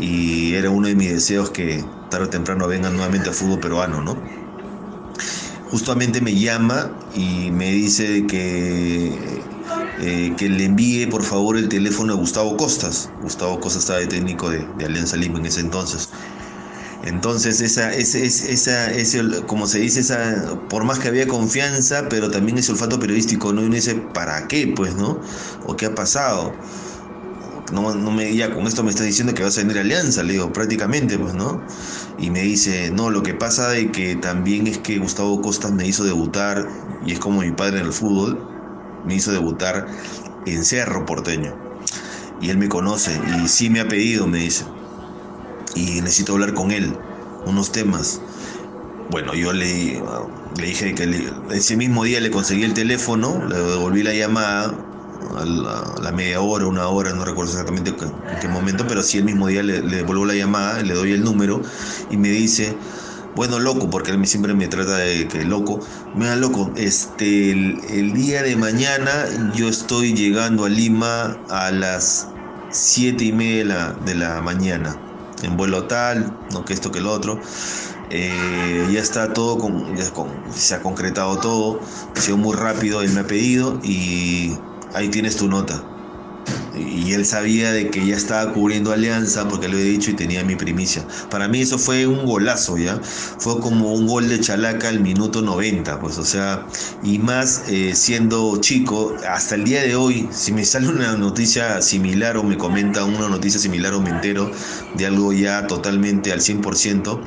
y era uno de mis deseos que tarde o temprano venga nuevamente a fútbol peruano, ¿no? Justamente me llama y me dice que eh, que le envíe por favor el teléfono a Gustavo Costas. Gustavo Costas estaba de técnico de, Alianza Lima en ese entonces. Entonces, esa, ese, esa, ese, como se dice, esa, por más que había confianza, pero también ese olfato periodístico, ¿no? Y uno dice, ¿para qué? Pues, ¿no? ¿O qué ha pasado? No, no me ya con esto me está diciendo que vas a venir Alianza, le digo, prácticamente, pues, ¿no? Y me dice, no, lo que pasa de que también es que Gustavo Costas me hizo debutar, y es como mi padre en el fútbol, me hizo debutar en Cerro Porteño. Y él me conoce y sí me ha pedido, me dice. Y necesito hablar con él, unos temas. Bueno, yo le, le dije que ese mismo día le conseguí el teléfono, le devolví la llamada la, media hora, una hora, no recuerdo exactamente en qué momento, pero sí el mismo día le, le devuelvo la llamada, le doy el número y me dice, bueno, loco, porque él siempre me trata de que loco. Mira, loco, este, el, día de mañana yo estoy llegando a Lima a las 7 y media de la, mañana. En vuelo tal, no que esto que el otro. Eh, ya está todo, con, ya se ha concretado todo. Ha sido muy rápido, él me ha pedido y ahí tienes tu nota y él sabía de que ya estaba cubriendo Alianza porque lo he dicho y tenía mi primicia. Para mí eso fue un golazo, ¿ya? Fue como un gol de Chalaca al minuto 90, pues, o sea, y más eh, siendo chico, hasta el día de hoy, si me sale una noticia similar o me comenta una noticia similar o me entero de algo ya totalmente al 100%,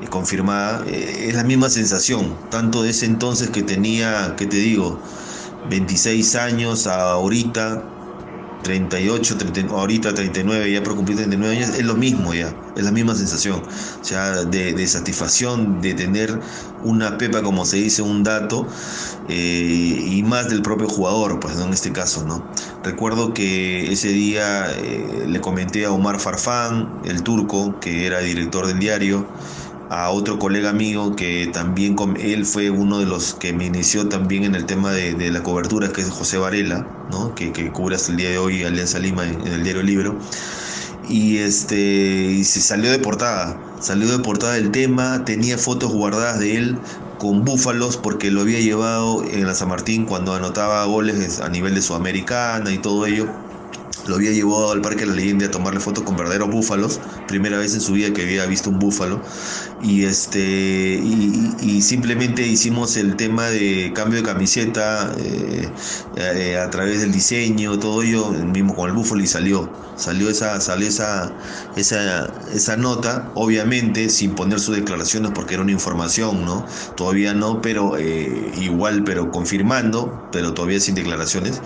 eh, confirmada, eh, es la misma sensación, tanto de ese entonces que tenía, ¿qué te digo? 26 años a ahorita 38, ahorita 39, ya por cumplir 39 años, es lo mismo ya, es la misma sensación, o sea, de, satisfacción, de tener una pepa, como se dice, un dato, eh, y más del propio jugador, pues ¿no? en este caso, ¿no? Recuerdo que ese día eh, le comenté a Omar Farfán, el turco, que era director del diario, a otro colega mío que también él fue uno de los que me inició también en el tema de, la cobertura, que es José Varela, ¿no? que, que cubre el día de hoy Alianza Lima en, el diario Libro. Y, este, se salió de portada, salió de portada el tema, tenía fotos guardadas de él con búfalos porque lo había llevado en la San Martín cuando anotaba goles a nivel de Sudamericana y todo ello lo había llevado al Parque de la Leyenda a tomarle fotos con verdaderos búfalos, primera vez en su vida que había visto un búfalo, y este y, simplemente hicimos el tema de cambio de camiseta eh, eh, a través del diseño, todo ello, mismo con el búfalo y salió, salió esa, salió esa, esa, esa nota, obviamente sin poner sus declaraciones porque era una información, ¿no? Todavía no, pero eh, igual, pero confirmando, pero todavía sin declaraciones.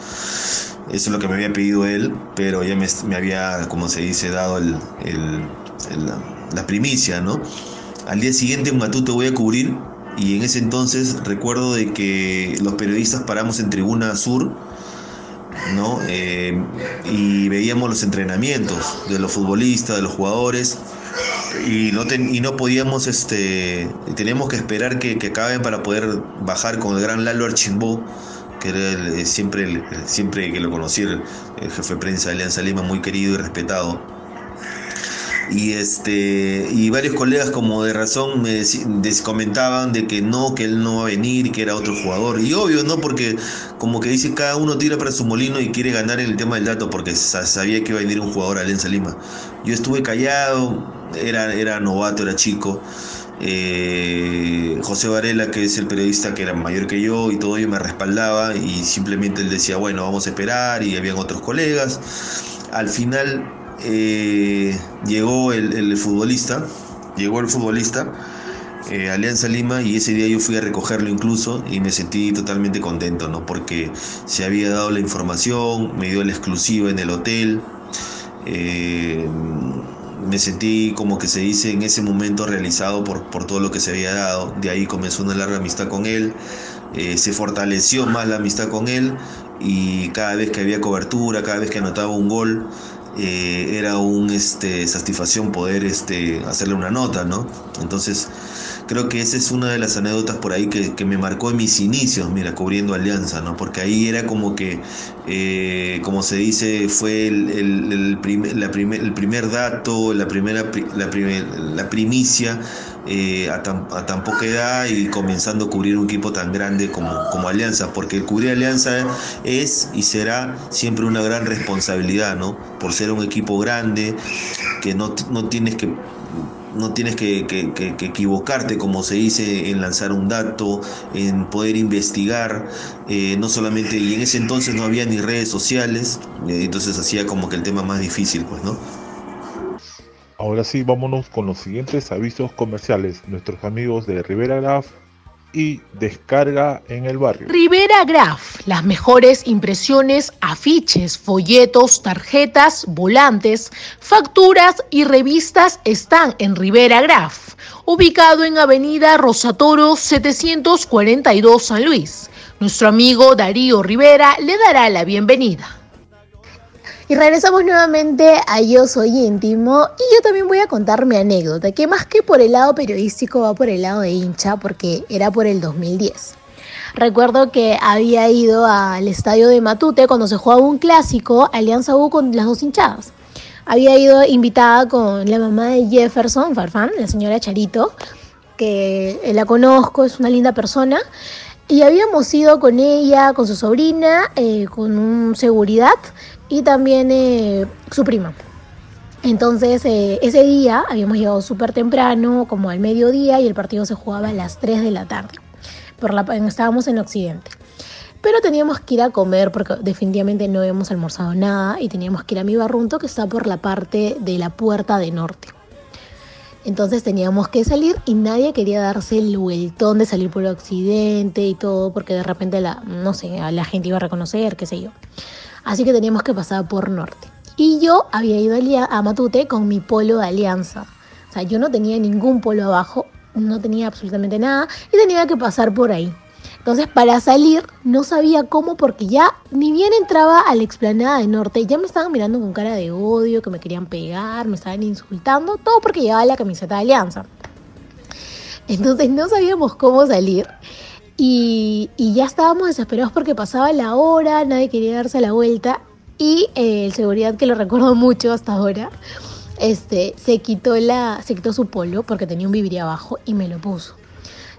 Eso es lo que me había pedido él, pero ya me, había, como se dice, dado el, la, primicia, ¿no? Al día siguiente en Matú te voy a cubrir y en ese entonces recuerdo de que los periodistas paramos en Tribuna Sur, ¿no? Eh, y veíamos los entrenamientos de los futbolistas, de los jugadores y no, y no podíamos, este, teníamos que esperar que, que acaben para poder bajar con el gran Lalo Archimbó que era eh, siempre, siempre que lo conocí, el, jefe de prensa de Alianza Lima, muy querido y respetado. Y, este, y varios colegas como de razón me comentaban de que no, que él no va a venir que era otro jugador. Y obvio, ¿no? Porque como que dice, cada uno tira para su molino y quiere ganar en el tema del dato porque sabía que iba a venir un jugador a Alianza Lima. Yo estuve callado, era, era novato, era chico. Eh, José Varela, que es el periodista que era mayor que yo y todo ello me respaldaba y simplemente él decía, bueno, vamos a esperar y habían otros colegas. Al final eh, llegó el, futbolista, llegó el futbolista, eh, Alianza Lima, y ese día yo fui a recogerlo incluso y me sentí totalmente contento, ¿no? Porque se había dado la información, me dio la exclusiva en el hotel me sentí como que se dice en ese momento realizado por, por todo lo que se había dado. De ahí comenzó una larga amistad con él, eh, se fortaleció más la amistad con él y cada vez que había cobertura, cada vez que anotaba un gol, eh, era un este, satisfacción poder este, hacerle una nota, ¿no? Entonces creo que esa es una de las anécdotas por ahí que, me marcó en mis inicios, mira, cubriendo Alianza, ¿no? Porque ahí era como que, eh, como se dice, fue el, primer, la el primer dato, la primera la, la primicia eh, a, tan, a, tan, poca edad y comenzando a cubrir un equipo tan grande como, como Alianza, porque el cubrir Alianza es y será siempre una gran responsabilidad, ¿no? Por ser un equipo grande, que no, no tienes que no tienes que, equivocarte, como se dice, en lanzar un dato, en poder investigar, eh, no solamente, y en ese entonces no había ni redes sociales, entonces hacía como que el tema más difícil, pues, ¿no? Ahora sí, vámonos con los siguientes avisos comerciales. Nuestros amigos de Rivera Graf y descarga en el barrio. Rivera Graph, las mejores impresiones, afiches, folletos, tarjetas, volantes, facturas y revistas están en Rivera Graph, ubicado en Avenida Rosatoro 742 San Luis. Nuestro amigo Darío Rivera le dará la bienvenida. Y regresamos nuevamente a Yo Soy Íntimo y yo también voy a contar mi anécdota, que más que por el lado periodístico va por el lado de hincha, porque era por el 2010. Recuerdo que había ido al estadio de Matute cuando se jugaba un clásico, Alianza U con las dos hinchadas. Había ido invitada con la mamá de Jefferson Farfán, la señora Charito, que la conozco, es una linda persona. Y habíamos ido con ella, con su sobrina, eh, con un seguridad y también eh, su prima. Entonces, eh, ese día habíamos llegado súper temprano, como al mediodía, y el partido se jugaba a las 3 de la tarde. Por la, estábamos en Occidente. Pero teníamos que ir a comer porque definitivamente no habíamos almorzado nada y teníamos que ir a mi barrunto que está por la parte de la puerta de norte. Entonces teníamos que salir y nadie quería darse el vueltón de salir por Occidente y todo porque de repente la, no sé, la gente iba a reconocer, qué sé yo. Así que teníamos que pasar por norte. Y yo había ido a Matute con mi polo de alianza. O sea, yo no tenía ningún polo abajo, no tenía absolutamente nada y tenía que pasar por ahí. Entonces, para salir, no sabía cómo porque ya ni bien entraba a la explanada de norte, ya me estaban mirando con cara de odio, que me querían pegar, me estaban insultando, todo porque llevaba la camiseta de alianza. Entonces, no sabíamos cómo salir. Y, ya estábamos desesperados porque pasaba la hora, nadie quería darse la vuelta y eh, el seguridad que lo recuerdo mucho hasta ahora, este, se quitó la, se quitó su polo porque tenía un vivir abajo y me lo puso.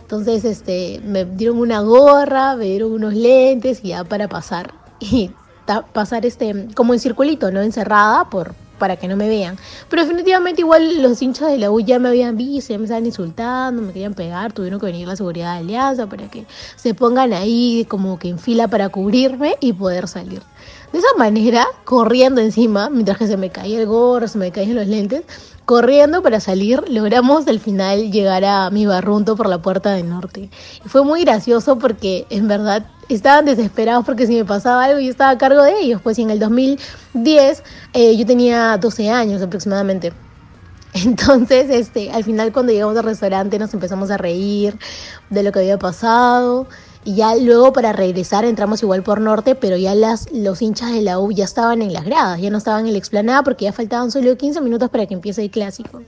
Entonces, este, me dieron una gorra, me dieron unos lentes y ya para pasar y pasar este, como en circulito, no encerrada por, para que no me vean. Pero definitivamente igual los hinchas de la U ya me habían visto, ya me estaban insultando, me querían pegar, tuvieron que venir la seguridad de Alianza para que se pongan ahí como que en fila para cubrirme y poder salir. De esa manera, corriendo encima, mientras que se me caía el gorro, se me caían los lentes, corriendo para salir, logramos al final llegar a mi barrunto por la puerta del norte. Y fue muy gracioso porque en verdad estaban desesperados porque si me pasaba algo yo estaba a cargo de ellos. Pues en el 2010 eh, yo tenía 12 años aproximadamente. *laughs* Entonces, este, al final cuando llegamos al restaurante nos empezamos a reír de lo que había pasado. Y ya luego para regresar entramos igual por norte, pero ya las, los hinchas de la U ya estaban en las gradas, ya no estaban en la explanada porque ya faltaban solo 15 minutos para que empiece el clásico.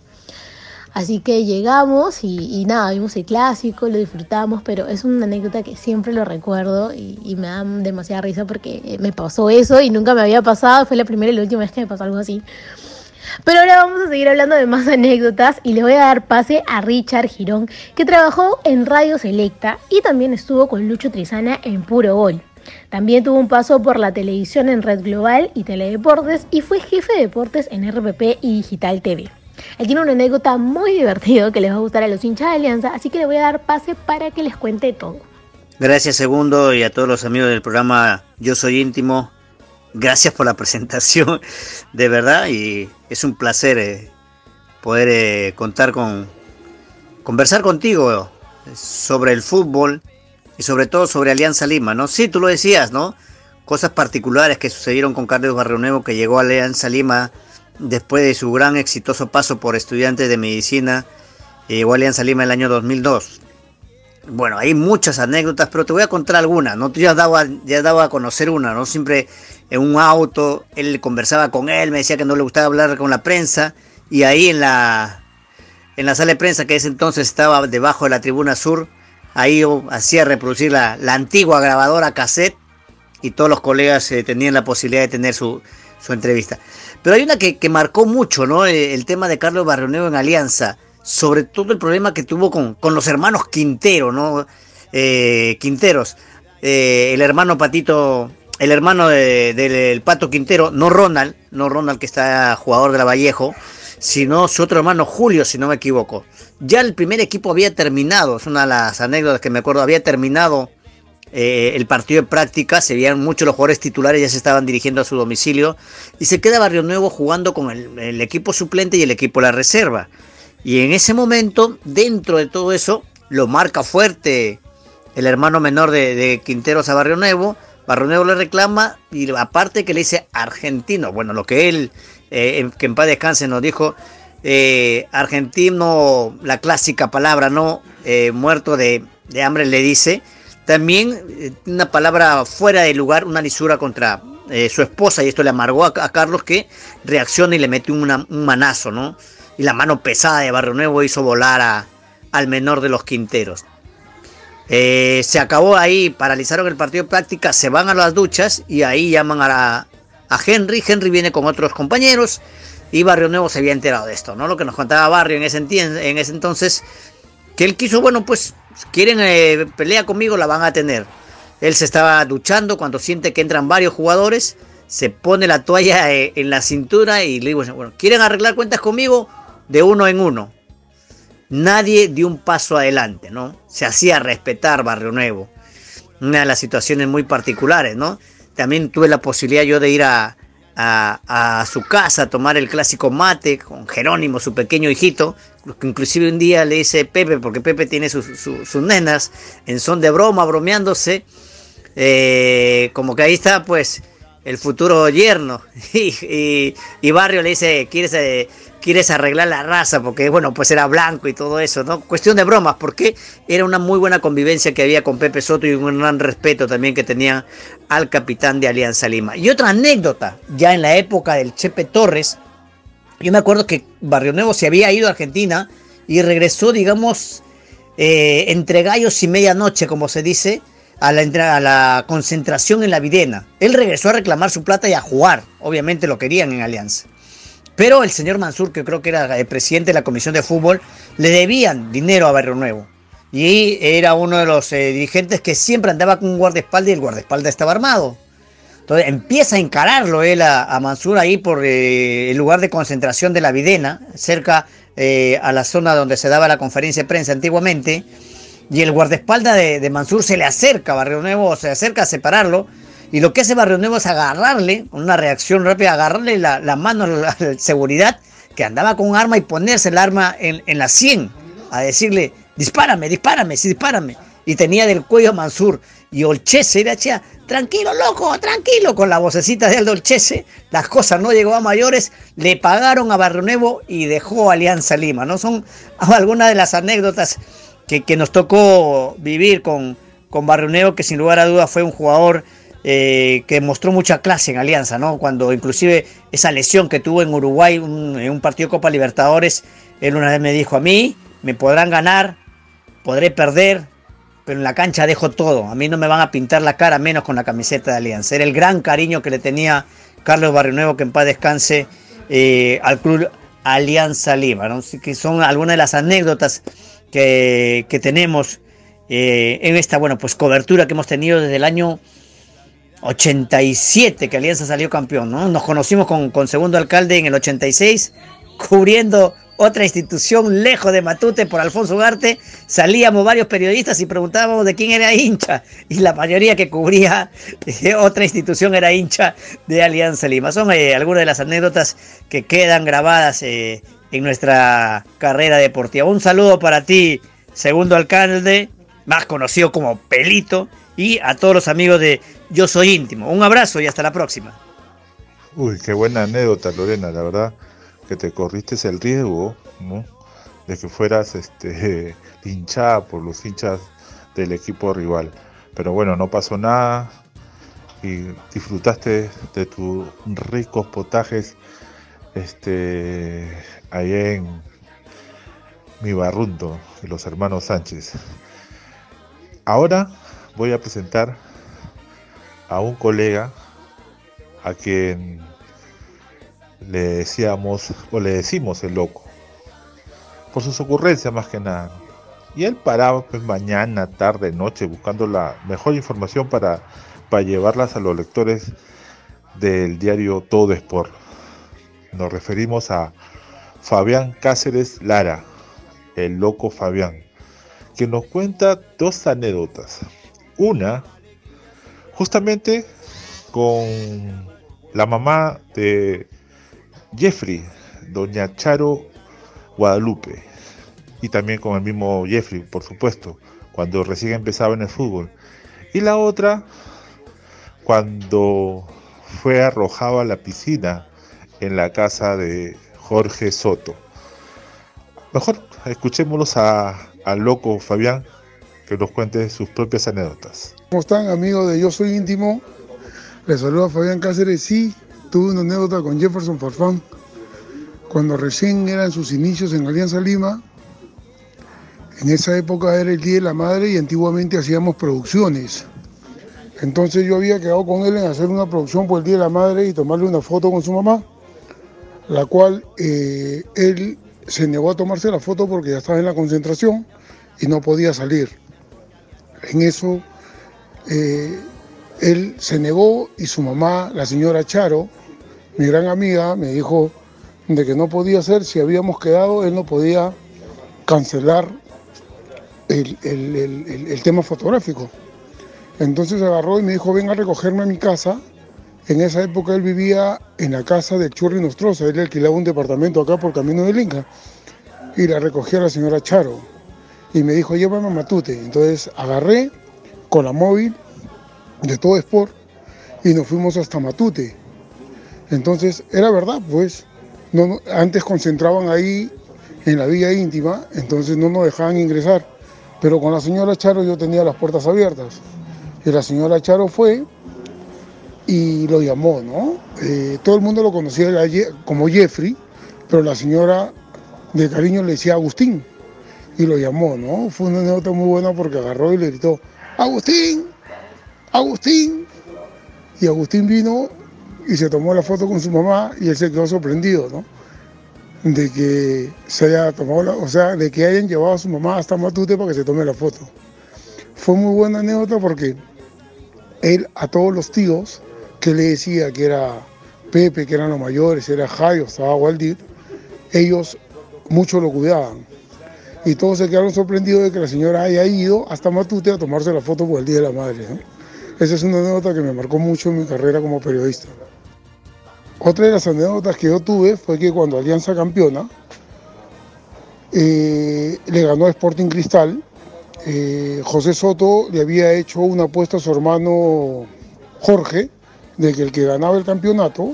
Así que llegamos y, nada, vimos el clásico, lo disfrutamos, pero es una anécdota que siempre lo recuerdo y, me da demasiada risa porque me pasó eso y nunca me había pasado, fue la primera y la última vez que me pasó algo así. Pero ahora vamos a seguir hablando de más anécdotas y les voy a dar pase a Richard Girón, que trabajó en Radio Selecta y también estuvo con Lucho Trizana en Puro Gol. También tuvo un paso por la televisión en Red Global y Teledeportes y fue jefe de deportes en RPP y Digital TV. Él tiene una anécdota muy divertida que les va a gustar a los hinchas de Alianza, así que le voy a dar pase para que les cuente todo. Gracias Segundo y a todos los amigos del programa Yo Soy Íntimo. Gracias por la presentación, *laughs* de verdad, y es un placer eh, poder eh, contar con, conversar contigo sobre el fútbol y sobre todo sobre Alianza Lima, ¿no? Sí, tú lo decías, ¿no? Cosas particulares que sucedieron con Carlos Barrio Nuevo que llegó a Alianza Lima después de su gran exitoso paso por estudiantes de medicina, llegó a Alianza Lima en el año 2002. Bueno, hay muchas anécdotas, pero te voy a contar algunas, ¿no? Tú ya daba, ya daba a conocer una, ¿no? Siempre en un auto, él conversaba con él, me decía que no le gustaba hablar con la prensa, y ahí en la, en la sala de prensa, que ese entonces estaba debajo de la tribuna sur, ahí hacía reproducir la, antigua grabadora cassette, y todos los colegas eh, tenían la posibilidad de tener su, su entrevista. Pero hay una que, marcó mucho, ¿no? Eh, el, tema de Carlos Barrioneo en Alianza, sobre todo el problema que tuvo con, con los hermanos Quintero, ¿no? Eh, Quinteros, eh, el hermano Patito, el hermano del Pato Quintero, no Ronald, no Ronald que está jugador de la Vallejo, sino su otro hermano Julio, si no me equivoco. Ya el primer equipo había terminado, es una de las anécdotas que me acuerdo, había terminado eh, el partido de práctica, se veían muchos los jugadores titulares, ya se estaban dirigiendo a su domicilio, y se queda Barrio Nuevo jugando con el, equipo suplente y el equipo de la reserva. Y en ese momento, dentro de todo eso, lo marca fuerte el hermano menor de, Quinteros a Barrio Nuevo. Barrio Nuevo le reclama y aparte que le dice argentino, bueno, lo que él, eh, que en paz descanse, nos dijo, eh, argentino, la clásica palabra, ¿no? muerto de, de hambre le dice, también eh, una palabra fuera de lugar, una lisura contra eh, su esposa, y esto le amargó a, Carlos, que reacciona y le metió un manazo, ¿no? Y la mano pesada de Barrio Nuevo hizo volar a, al menor de los Quinteros. Eh, se acabó ahí, paralizaron el partido de práctica, se van a las duchas y ahí llaman a, a Henry. Henry viene con otros compañeros y Barrio Nuevo se había enterado de esto, ¿no? Lo que nos contaba Barrio en ese, en ese entonces, que él quiso, bueno, pues quieren eh, pelea conmigo, la van a tener. Él se estaba duchando cuando siente que entran varios jugadores, se pone la toalla eh, en la cintura y le digo, bueno, ¿quieren arreglar cuentas conmigo? De uno en uno. Nadie dio un paso adelante, ¿no? Se hacía respetar Barrio Nuevo. Una de las situaciones muy particulares, ¿no? También tuve la posibilidad yo de ir a, a, su casa a tomar el clásico mate con Jerónimo, su pequeño hijito, que inclusive un día le dice Pepe, porque Pepe tiene sus, sus, nenas, en son de broma, bromeándose, eh, como que ahí está pues el futuro yerno, *laughs* y, y, Barrio le dice, ¿quieres, eh, quieres arreglar la raza, porque bueno, pues era blanco y todo eso, ¿no? Cuestión de bromas, porque era una muy buena convivencia que había con Pepe Soto y un gran respeto también que tenía al capitán de Alianza Lima. Y otra anécdota, ya en la época del Chepe Torres, yo me acuerdo que Barrio Nuevo se había ido a Argentina y regresó, digamos, eh, entre gallos y medianoche, como se dice, a la, a la concentración en la Videna. Él regresó a reclamar su plata y a jugar. Obviamente lo querían en Alianza. Pero el señor Mansur, que creo que era el presidente de la Comisión de Fútbol, le debían dinero a Barrio Nuevo. Y era uno de los eh, dirigentes que siempre andaba con un guardaespaldas y el guardaespaldas estaba armado. Entonces empieza a encararlo él a, Mansur ahí por eh, el lugar de concentración de la Videna, cerca eh, a la zona donde se daba la conferencia de prensa antiguamente. Y el guardaespaldas de, de Mansur se le acerca a Barrio Nuevo, se acerca a separarlo y lo que hace Barrio Nuevo es agarrarle, una reacción rápida, agarrarle la, mano a la, seguridad que andaba con un arma y ponerse el arma en, la sien, a decirle, dispárame, dispárame, sí, dispárame. Y tenía del cuello a Mansur. Y Olchese era decía, tranquilo, loco, tranquilo, con la vocecita de Aldo Olchese. Las cosas no llegó a mayores, le pagaron a Barrio Nuevo y dejó Alianza Lima. ¿no? Son *laughs* algunas de las anécdotas que, que nos tocó vivir con, con Barrio Nuevo, que sin lugar a dudas fue un jugador eh, que mostró mucha clase en Alianza, ¿no? Cuando inclusive esa lesión que tuvo en Uruguay en un partido Copa Libertadores, él una vez me dijo, a mí me podrán ganar, podré perder, pero en la cancha dejo todo. A mí no me van a pintar la cara menos con la camiseta de Alianza. Era el gran cariño que le tenía Carlos Barrio que en paz descanse, eh, al club Alianza Lima, ¿no? que son algunas de las anécdotas que, tenemos eh, en esta, bueno, pues cobertura que hemos tenido desde el año 87 que Alianza salió campeón, ¿no? Nos conocimos con, segundo alcalde en el 86, cubriendo otra institución lejos de Matute por Alfonso Ugarte, salíamos varios periodistas y preguntábamos de quién era hincha, y la mayoría que cubría eh, otra institución era hincha de Alianza Lima. Son eh, algunas de las anécdotas que quedan grabadas eh, en nuestra carrera deportiva. Un saludo para ti, segundo alcalde, más conocido como Pelito, y a todos los amigos de Yo Soy Íntimo. Un abrazo y hasta la próxima. Uy, qué buena anécdota, Lorena, la verdad que te corriste el riesgo. De que fueras este *laughs* hinchada por los hinchas del equipo rival. Pero bueno, no pasó nada y disfrutaste de tus ricos potajes este ahí en mi barrunto y los hermanos Sánchez. Ahora voy a presentar a un colega a quien le decíamos o le decimos el loco por sus ocurrencias más que nada. Y él paraba pues mañana tarde noche buscando la mejor información para para llevarlas a los lectores del diario Todo Sport. Nos referimos a Fabián Cáceres Lara el loco Fabián que nos cuenta dos anécdotas una, justamente con la mamá de Jeffrey, doña Charo Guadalupe, y también con el mismo Jeffrey, por supuesto, cuando recién empezaba en el fútbol. Y la otra, cuando fue arrojado a la piscina en la casa de Jorge Soto. Mejor escuchémoslos al loco Fabián que nos cuente sus propias anécdotas. ¿Cómo están amigos de Yo Soy Íntimo? Le saluda Fabián Cáceres. Sí, tuve una anécdota con Jefferson Farfán. Cuando recién eran sus inicios en Alianza Lima, en esa época era el Día de la Madre y antiguamente hacíamos producciones. Entonces yo había quedado con él en hacer una producción por el Día de la Madre y tomarle una foto con su mamá, la cual eh, él se negó a tomarse la foto porque ya estaba en la concentración y no podía salir. En eso eh, él se negó y su mamá, la señora Charo, mi gran amiga, me dijo de que no podía ser, si habíamos quedado, él no podía cancelar el, el tema fotográfico. Entonces agarró y me dijo, ven a recogerme a mi casa. En esa época él vivía en la casa del Churri Nostroza, él alquilaba un departamento acá por Camino del Inca. Y la recogía la señora Charo. Y me dijo, llévame a Matute. Entonces agarré con la móvil de todo Sport y nos fuimos hasta Matute. Entonces era verdad, pues. Antes concentraban ahí en la vía íntima, entonces no nos dejaban ingresar. Pero con la señora Charo yo tenía las puertas abiertas. Y la señora Charo fue y lo llamó, ¿no? Eh, todo el mundo lo conocía como Jeffrey, pero la señora de cariño le decía Agustín y lo llamó, ¿no? Fue una anécdota muy buena porque agarró y le gritó, Agustín, Agustín. Y Agustín vino y se tomó la foto con su mamá y él se quedó sorprendido, ¿no? De que se haya tomado, o sea, de que hayan llevado a su mamá hasta Matute para que se tome la foto. Fue muy buena anécdota porque él a todos los tíos que le decía que era Pepe, que eran los mayores, era Jairo, estaba Waldir, ellos mucho lo cuidaban. Y todos se quedaron sorprendidos de que la señora haya ido hasta Matute a tomarse la foto por el Día de la Madre. Esa es una anécdota que me marcó mucho en mi carrera como periodista. Otra de las anécdotas que yo tuve fue que cuando Alianza Campeona eh, le ganó a Sporting Cristal, eh, José Soto le había hecho una apuesta a su hermano Jorge de que el que ganaba el campeonato,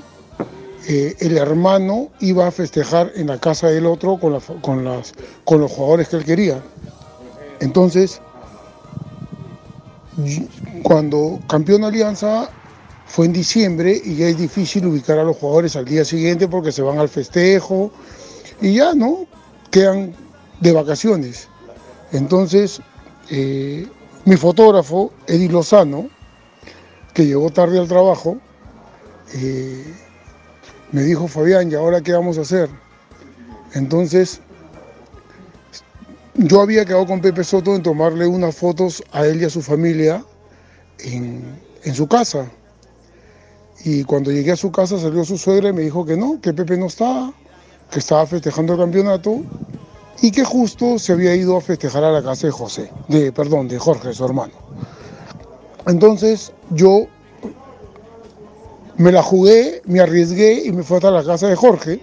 eh, el hermano iba a festejar en la casa del otro con, con, las, con los jugadores que él quería. Entonces, cuando campeón Alianza fue en diciembre y ya es difícil ubicar a los jugadores al día siguiente porque se van al festejo y ya, ¿no? Quedan de vacaciones. Entonces, eh, mi fotógrafo, Eddie Lozano, que llegó tarde al trabajo, eh, me dijo, Fabián, ¿y ahora qué vamos a hacer? Entonces, yo había quedado con Pepe Soto en tomarle unas fotos a él y a su familia en, en su casa. Y cuando llegué a su casa salió su suegra y me dijo que no, que Pepe no estaba, que estaba festejando el campeonato y que justo se había ido a festejar a la casa de José, de, perdón, de Jorge, su hermano. Entonces yo me la jugué, me arriesgué y me fui hasta la casa de Jorge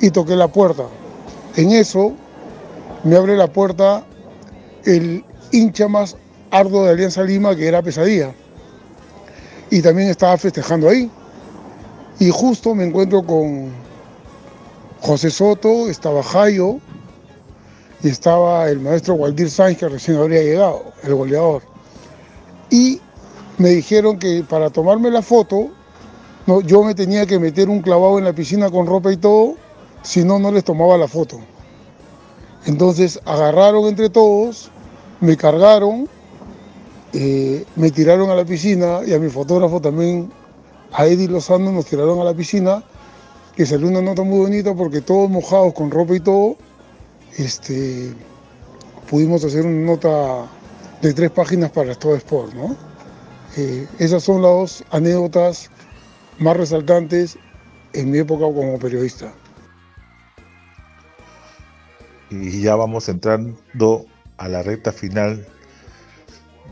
y toqué la puerta. En eso me abre la puerta el hincha más arduo de Alianza Lima, que era Pesadilla. Y también estaba festejando ahí. Y justo me encuentro con José Soto, estaba Jayo, y estaba el maestro Waldir Sánchez, que recién habría llegado, el goleador. Y me dijeron que para tomarme la foto, no, yo me tenía que meter un clavado en la piscina con ropa y todo, si no, no les tomaba la foto. Entonces agarraron entre todos, me cargaron, eh, me tiraron a la piscina y a mi fotógrafo también, a Eddie Lozano, nos tiraron a la piscina, que salió una nota muy bonita porque todos mojados con ropa y todo, este, pudimos hacer una nota de tres páginas para Estado Sport. ¿no? Eh, esas son las dos anécdotas más resaltantes en mi época como periodista. Y ya vamos entrando a la recta final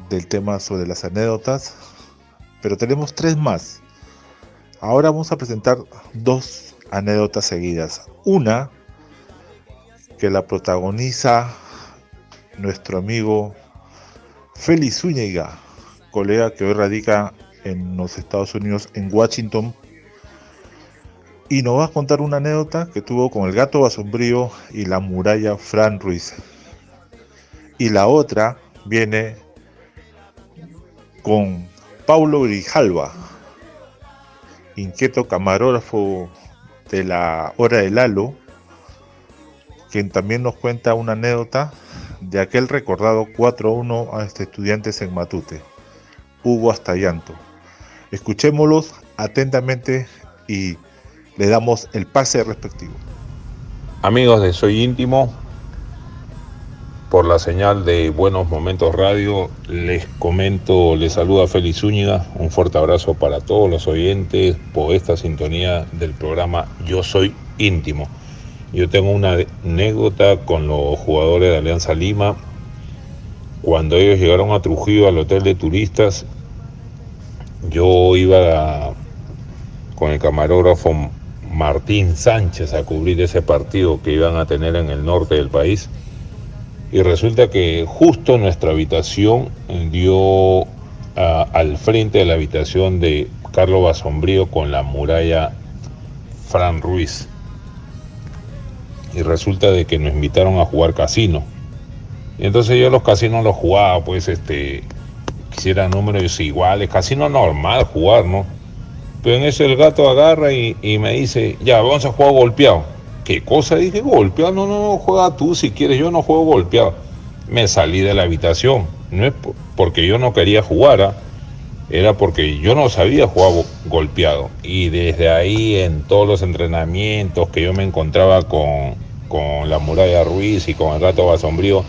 del tema sobre las anécdotas, pero tenemos tres más. Ahora vamos a presentar dos anécdotas seguidas. Una que la protagoniza nuestro amigo Félix Zúñiga, colega que hoy radica en los Estados Unidos, en Washington, y nos va a contar una anécdota que tuvo con el gato basombrío y la muralla Fran Ruiz. Y la otra viene con Paulo Grijalva, inquieto camarógrafo de la hora del Lalo, quien también nos cuenta una anécdota de aquel recordado 4-1 a este estudiantes en Matute. Hugo hasta llanto. Escuchémoslos atentamente y le damos el pase respectivo. Amigos de Soy Íntimo, por la señal de Buenos Momentos Radio, les comento, les saluda Félix Zúñiga, un fuerte abrazo para todos los oyentes por esta sintonía del programa Yo Soy Íntimo. Yo tengo una anécdota con los jugadores de Alianza Lima. Cuando ellos llegaron a Trujillo al hotel de turistas, yo iba con el camarógrafo Martín Sánchez a cubrir ese partido que iban a tener en el norte del país. Y resulta que justo nuestra habitación dio al frente de la habitación de Carlos Basombrío con la muralla Fran Ruiz y resulta de que nos invitaron a jugar casino. Y entonces yo los casinos los jugaba, pues este, quisiera números iguales, casino normal jugar, ¿no? Pero en eso el gato agarra y, me dice, ya, vamos a jugar golpeado. ¿Qué cosa? Dije, golpeado, no, no, no, juega tú si quieres, yo no juego golpeado. Me salí de la habitación, no es porque yo no quería jugar, ¿ah? era porque yo no sabía jugar golpeado. Y desde ahí en todos los entrenamientos que yo me encontraba con, con la muralla Ruiz y con el gato Basombrío,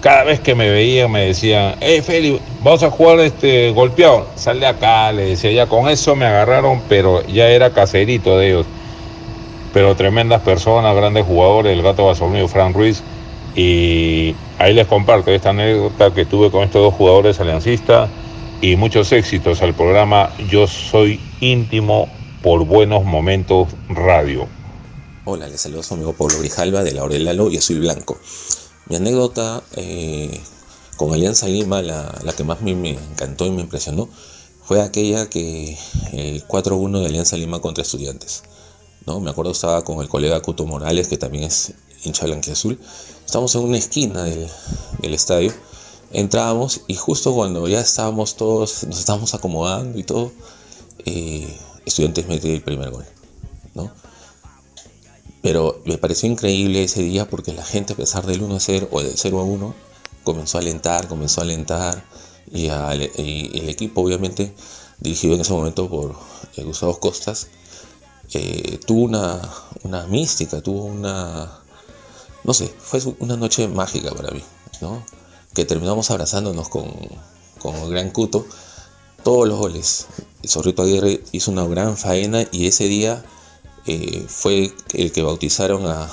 cada vez que me veían me decían, hey Feli, vamos a jugar este golpeado, sal de acá, le decía, ya con eso me agarraron, pero ya era caserito de ellos. Pero tremendas personas, grandes jugadores, el gato Basombrío, Fran Ruiz, y ahí les comparto esta anécdota que tuve con estos dos jugadores aliancistas y muchos éxitos al programa Yo Soy Íntimo por Buenos Momentos Radio. Hola, les saludo a su amigo Pablo Grijalva de la Orelalo y Azul Blanco. Mi anécdota eh, con Alianza Lima, la, que más me, encantó y me impresionó, fue aquella que el 4-1 de Alianza Lima contra Estudiantes. ¿no? Me acuerdo estaba con el colega Cuto Morales, que también es hincha blanquiazul. Estamos en una esquina del, estadio entrábamos y justo cuando ya estábamos todos, nos estábamos acomodando y todo, eh, estudiantes metió el primer gol, ¿no? Pero me pareció increíble ese día porque la gente a pesar del 1 0 o del 0 1 comenzó a alentar, comenzó a alentar y, el equipo obviamente dirigido en ese momento por eh, Gustavo Costas eh, tuvo una, una mística, tuvo una, no sé, fue una noche mágica para mí, ¿no? que terminamos abrazándonos con, con el gran Cuto, todos los goles. El Zorrito Aguirre hizo una gran faena y ese día eh, fue el que bautizaron a,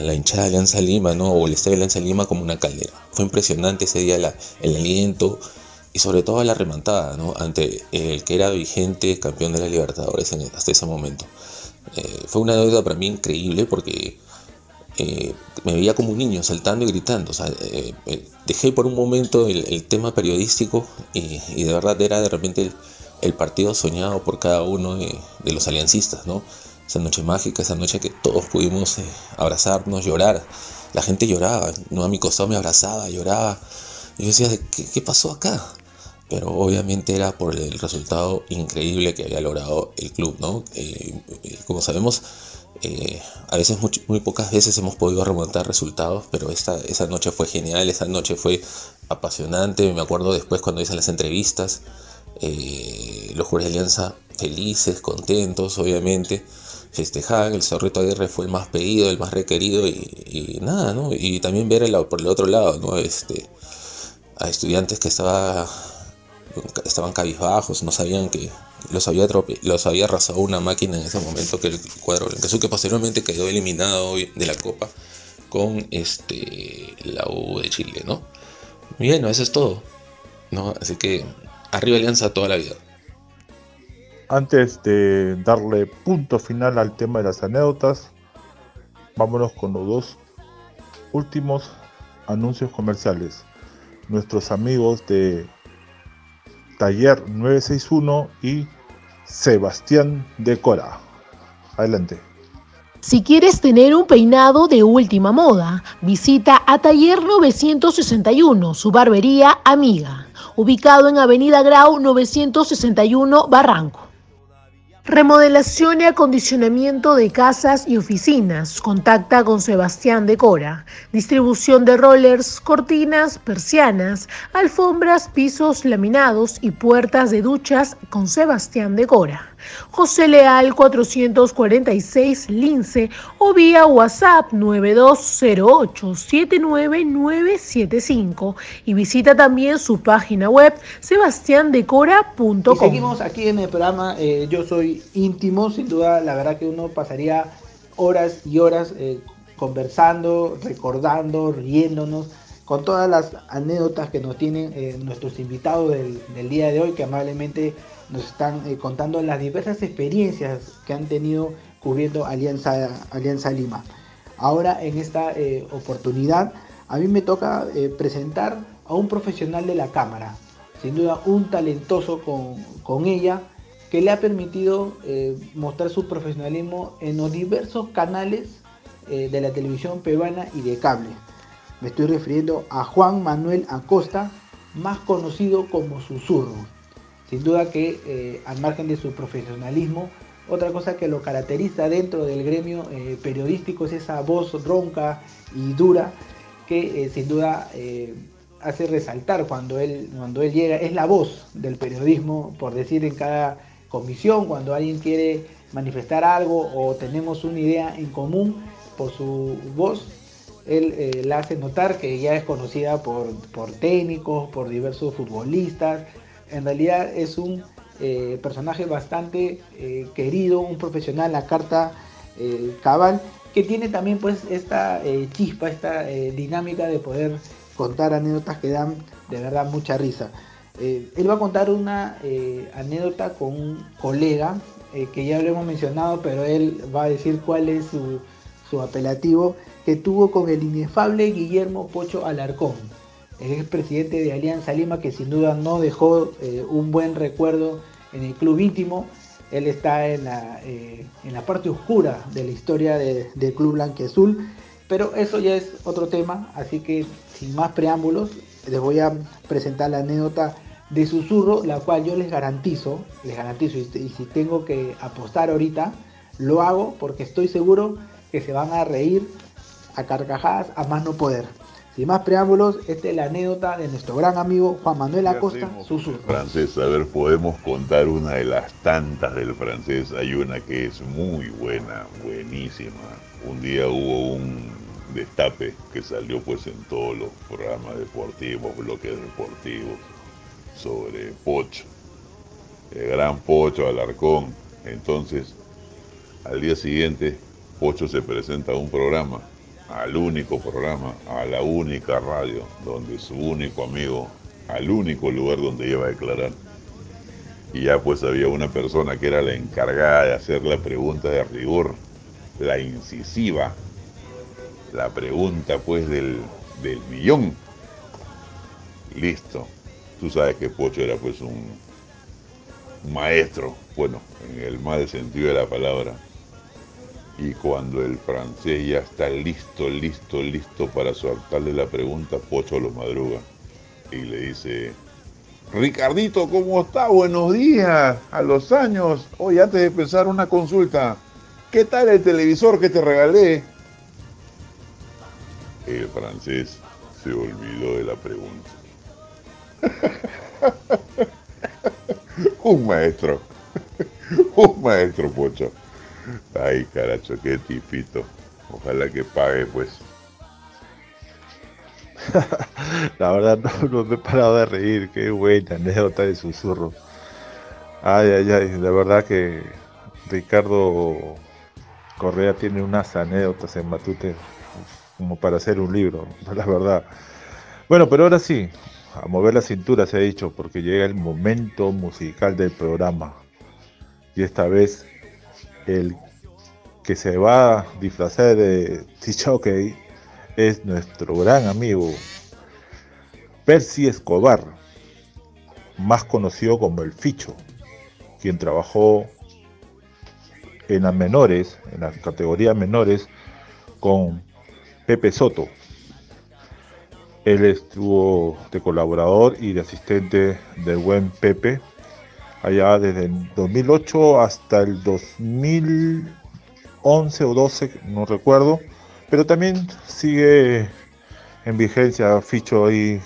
la hinchada de Alianza Lima, ¿no? o el Estadio de Alianza Lima como una caldera. Fue impresionante ese día el aliento y sobre todo la remontada ante el que era vigente campeón de la Libertadores hasta ese momento. Eh, fue una deuda para mí increíble porque eh, me veía como un niño saltando y gritando. Eh, eh, dejé por un momento el, tema periodístico y, de verdad era de repente el, partido soñado por cada uno de, los aliancistas, ¿no? Esa noche mágica, esa noche que todos pudimos abrazarnos, llorar. La gente lloraba, ¿no? A mi costado me abrazaba, lloraba. Y yo decía, ¿qué, qué pasó acá? pero obviamente era por el resultado increíble que había logrado el club, ¿no? como sabemos, eh, a veces, muy, pocas veces hemos podido remontar resultados, pero esta, esa noche fue genial, esa noche fue apasionante. Me acuerdo después cuando hice las entrevistas, eh, los jugadores de Alianza felices, contentos, obviamente. Festejaban, el Zorrito Aguirre fue el más pedido, el más requerido y, nada, ¿no? Y también ver el, por el otro lado, ¿no? Este, a estudiantes que estaba, estaban cabizbajos, no sabían que, los había, los había arrasado una máquina en ese momento que el cuadro blanco que posteriormente quedó eliminado de la Copa con este la U de Chile, ¿no? Bien, eso es todo, ¿no? Así que arriba Alianza toda la vida. Antes de darle punto final al tema de las anécdotas, vámonos con los dos últimos anuncios comerciales. Nuestros amigos de Taller 961 y Sebastián Decora. Adelante. Si quieres tener un peinado de última moda, visita a Taller 961, su barbería amiga, ubicado en Avenida Grau 961 Barranco. Remodelación y acondicionamiento de casas y oficinas. Contacta con Sebastián Decora. Distribución de rollers, cortinas, persianas, alfombras, pisos laminados y puertas de duchas con Sebastián Decora. José Leal 446 Lince o vía WhatsApp 9208-79975 y visita también su página web sebastiandecora.com. Seguimos aquí en el programa eh, Yo Soy Íntimo, sin duda la verdad que uno pasaría horas y horas eh, conversando, recordando, riéndonos con todas las anécdotas que nos tienen eh, nuestros invitados del, día de hoy, que amablemente nos están eh, contando las diversas experiencias que han tenido cubriendo Alianza, Alianza Lima. Ahora en esta eh, oportunidad a mí me toca eh, presentar a un profesional de la cámara, sin duda un talentoso con, con ella, que le ha permitido mostrar su profesionalismo en los diversos canales de la televisión peruana y de cable. Me estoy refiriendo a Juan Manuel Acosta, más conocido como Susurro. Sin duda que eh, al margen de su profesionalismo, otra cosa que lo caracteriza dentro del gremio eh, periodístico es esa voz ronca y dura que eh, sin duda hace resaltar cuando él, cuando él llega. Es la voz del periodismo, por decir en cada comisión, cuando alguien quiere manifestar algo o tenemos una idea en común por su voz, él la hace notar que ya es conocida por, por técnicos, por diversos futbolistas. En realidad es un eh, personaje bastante eh, querido, un profesional, la carta eh, cabal, que tiene también pues esta chispa, esta dinámica de poder contar anécdotas que dan de verdad mucha risa. Él va a contar una anécdota con un colega que ya lo hemos mencionado, pero él va a decir cuál es su, su apelativo que tuvo con el inefable Guillermo Pocho Alarcón, el expresidente de Alianza Lima, que sin duda no dejó eh, un buen recuerdo en el club íntimo. Él está en la, eh, en la parte oscura de la historia de- del club blanquiazul, pero eso ya es otro tema, así que sin más preámbulos, les voy a presentar la anécdota de susurro, la cual yo les garantizo, les garantizo, y, y si tengo que apostar ahorita, lo hago porque estoy seguro que se van a reír a carcajadas a más no poder. Sin más preámbulos, esta es la anécdota de nuestro gran amigo Juan Manuel Acosta, Susurro. Francés, a ver, podemos contar una de las tantas del francés. Hay una que es muy buena, buenísima. Un día hubo un destape que salió pues en todos los programas deportivos, bloques deportivos, sobre Pocho, el gran Pocho Alarcón. Entonces, al día siguiente, Pocho se presenta a un programa, al único programa, a la única radio, donde su único amigo, al único lugar donde iba a declarar. Y ya pues había una persona que era la encargada de hacer la pregunta de rigor, la incisiva, la pregunta pues del, del millón. Listo. Tú sabes que Pocho era pues un, maestro, bueno, en el mal sentido de la palabra. Y cuando el francés ya está listo, listo, listo para soltarle la pregunta, Pocho lo madruga y le dice, Ricardito, ¿cómo está? Buenos días, a los años. Oye, antes de empezar una consulta, ¿qué tal el televisor que te regalé? El francés se olvidó de la pregunta. *laughs* Un maestro, un maestro, Pocho. Ay, caracho, qué tipito. Ojalá que pague, pues. *laughs* La verdad no, me he parado de reír, qué buena anécdota de susurro. Ay, ay, ay, de verdad que Ricardo Correa tiene unas anécdotas en Matute como para hacer un libro, *laughs* la verdad. Bueno, pero ahora sí, a mover la cintura se ha dicho, porque llega el momento musical del programa. Y esta vez el que se va a disfrazar de Tichoque es nuestro gran amigo Percy Escobar, más conocido como el Ficho, quien trabajó en las menores, en las categorías menores, con Pepe Soto. Él estuvo de colaborador y de asistente del buen Pepe allá desde el 2008 hasta el 2011 o 12, no recuerdo, pero también sigue en vigencia Ficho ahí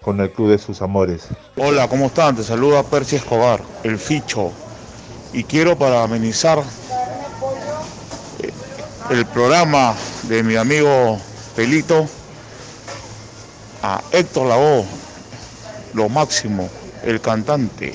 con el Club de sus Amores. Hola, ¿cómo están? Te saluda Percy Escobar, el Ficho. Y quiero para amenizar eh, el programa de mi amigo Pelito a Héctor Lavoe, lo máximo, el cantante.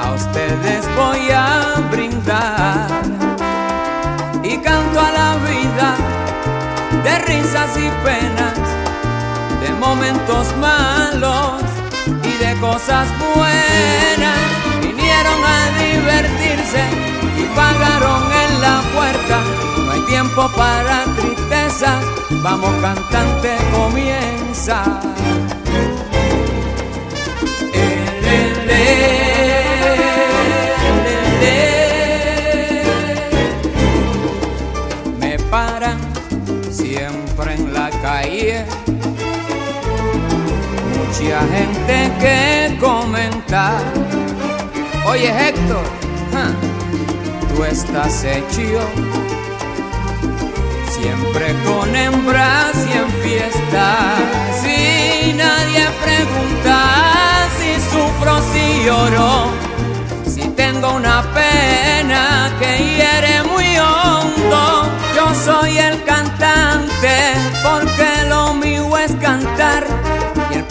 A ustedes voy a brindar y canto a la vida de risas y penas, de momentos malos y de cosas buenas. Vinieron a divertirse y pagaron en la puerta. No hay tiempo para tristeza, vamos cantante, comienza. Mucha gente que comenta. Oye Héctor, tú estás hecho siempre con hembras y en fiestas. Y nadie pregunta si sufro, si lloro, si tengo una pena que hiere muy hondo. Yo soy el cantante porque lo mío es cantar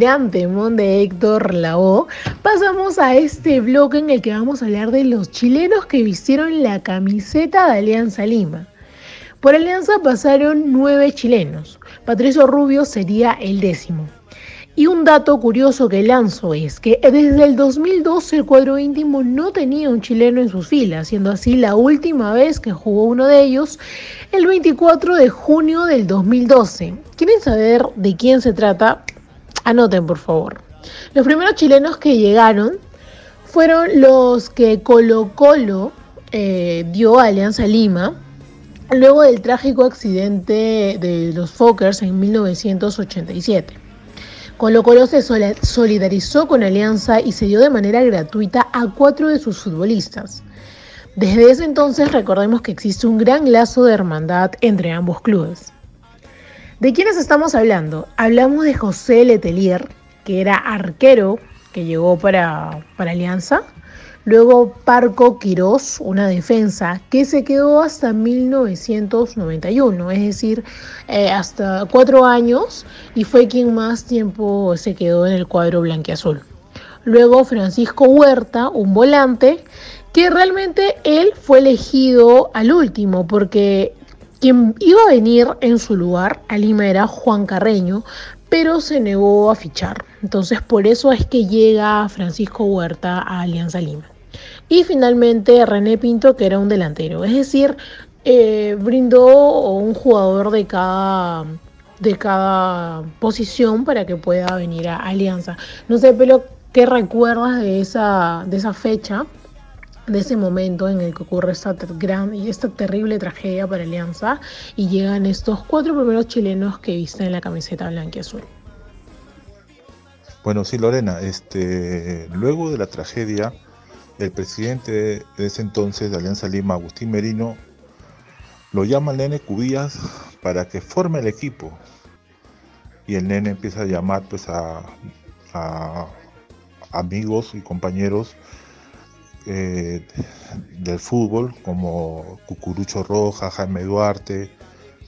Gran de Héctor Lavoe, pasamos a este bloque en el que vamos a hablar de los chilenos que vistieron la camiseta de Alianza Lima. Por Alianza pasaron nueve chilenos. Patricio Rubio sería el décimo. Y un dato curioso que lanzo es que desde el 2012 el cuadro íntimo no tenía un chileno en sus filas, siendo así la última vez que jugó uno de ellos el 24 de junio del 2012. ¿Quieren saber de quién se trata? Anoten por favor. Los primeros chilenos que llegaron fueron los que Colo Colo eh, dio a Alianza Lima luego del trágico accidente de los Fokkers en 1987. Colo Colo se solidarizó con Alianza y se dio de manera gratuita a cuatro de sus futbolistas. Desde ese entonces recordemos que existe un gran lazo de hermandad entre ambos clubes. ¿De quiénes estamos hablando? Hablamos de José Letelier, que era arquero que llegó para, para Alianza. Luego Parco Quirós, una defensa que se quedó hasta 1991, es decir, eh, hasta cuatro años y fue quien más tiempo se quedó en el cuadro blanquiazul. Luego Francisco Huerta, un volante, que realmente él fue elegido al último porque quien iba a venir en su lugar a Lima era Juan Carreño, pero se negó a fichar. Entonces por eso es que llega Francisco Huerta a Alianza Lima. Y finalmente René Pinto, que era un delantero. Es decir, eh, brindó un jugador de cada, de cada posición para que pueda venir a Alianza. No sé, pero ¿qué recuerdas de esa, de esa fecha? De ese momento en el que ocurre esta gran y esta terrible tragedia para Alianza y llegan estos cuatro primeros chilenos que visten la camiseta blanca y azul. Bueno, sí, Lorena, este, luego de la tragedia, el presidente de ese entonces de Alianza Lima, Agustín Merino, lo llama al nene Cubías para que forme el equipo. Y el nene empieza a llamar pues a amigos y compañeros eh, del fútbol como Cucurucho Roja, Jaime Duarte,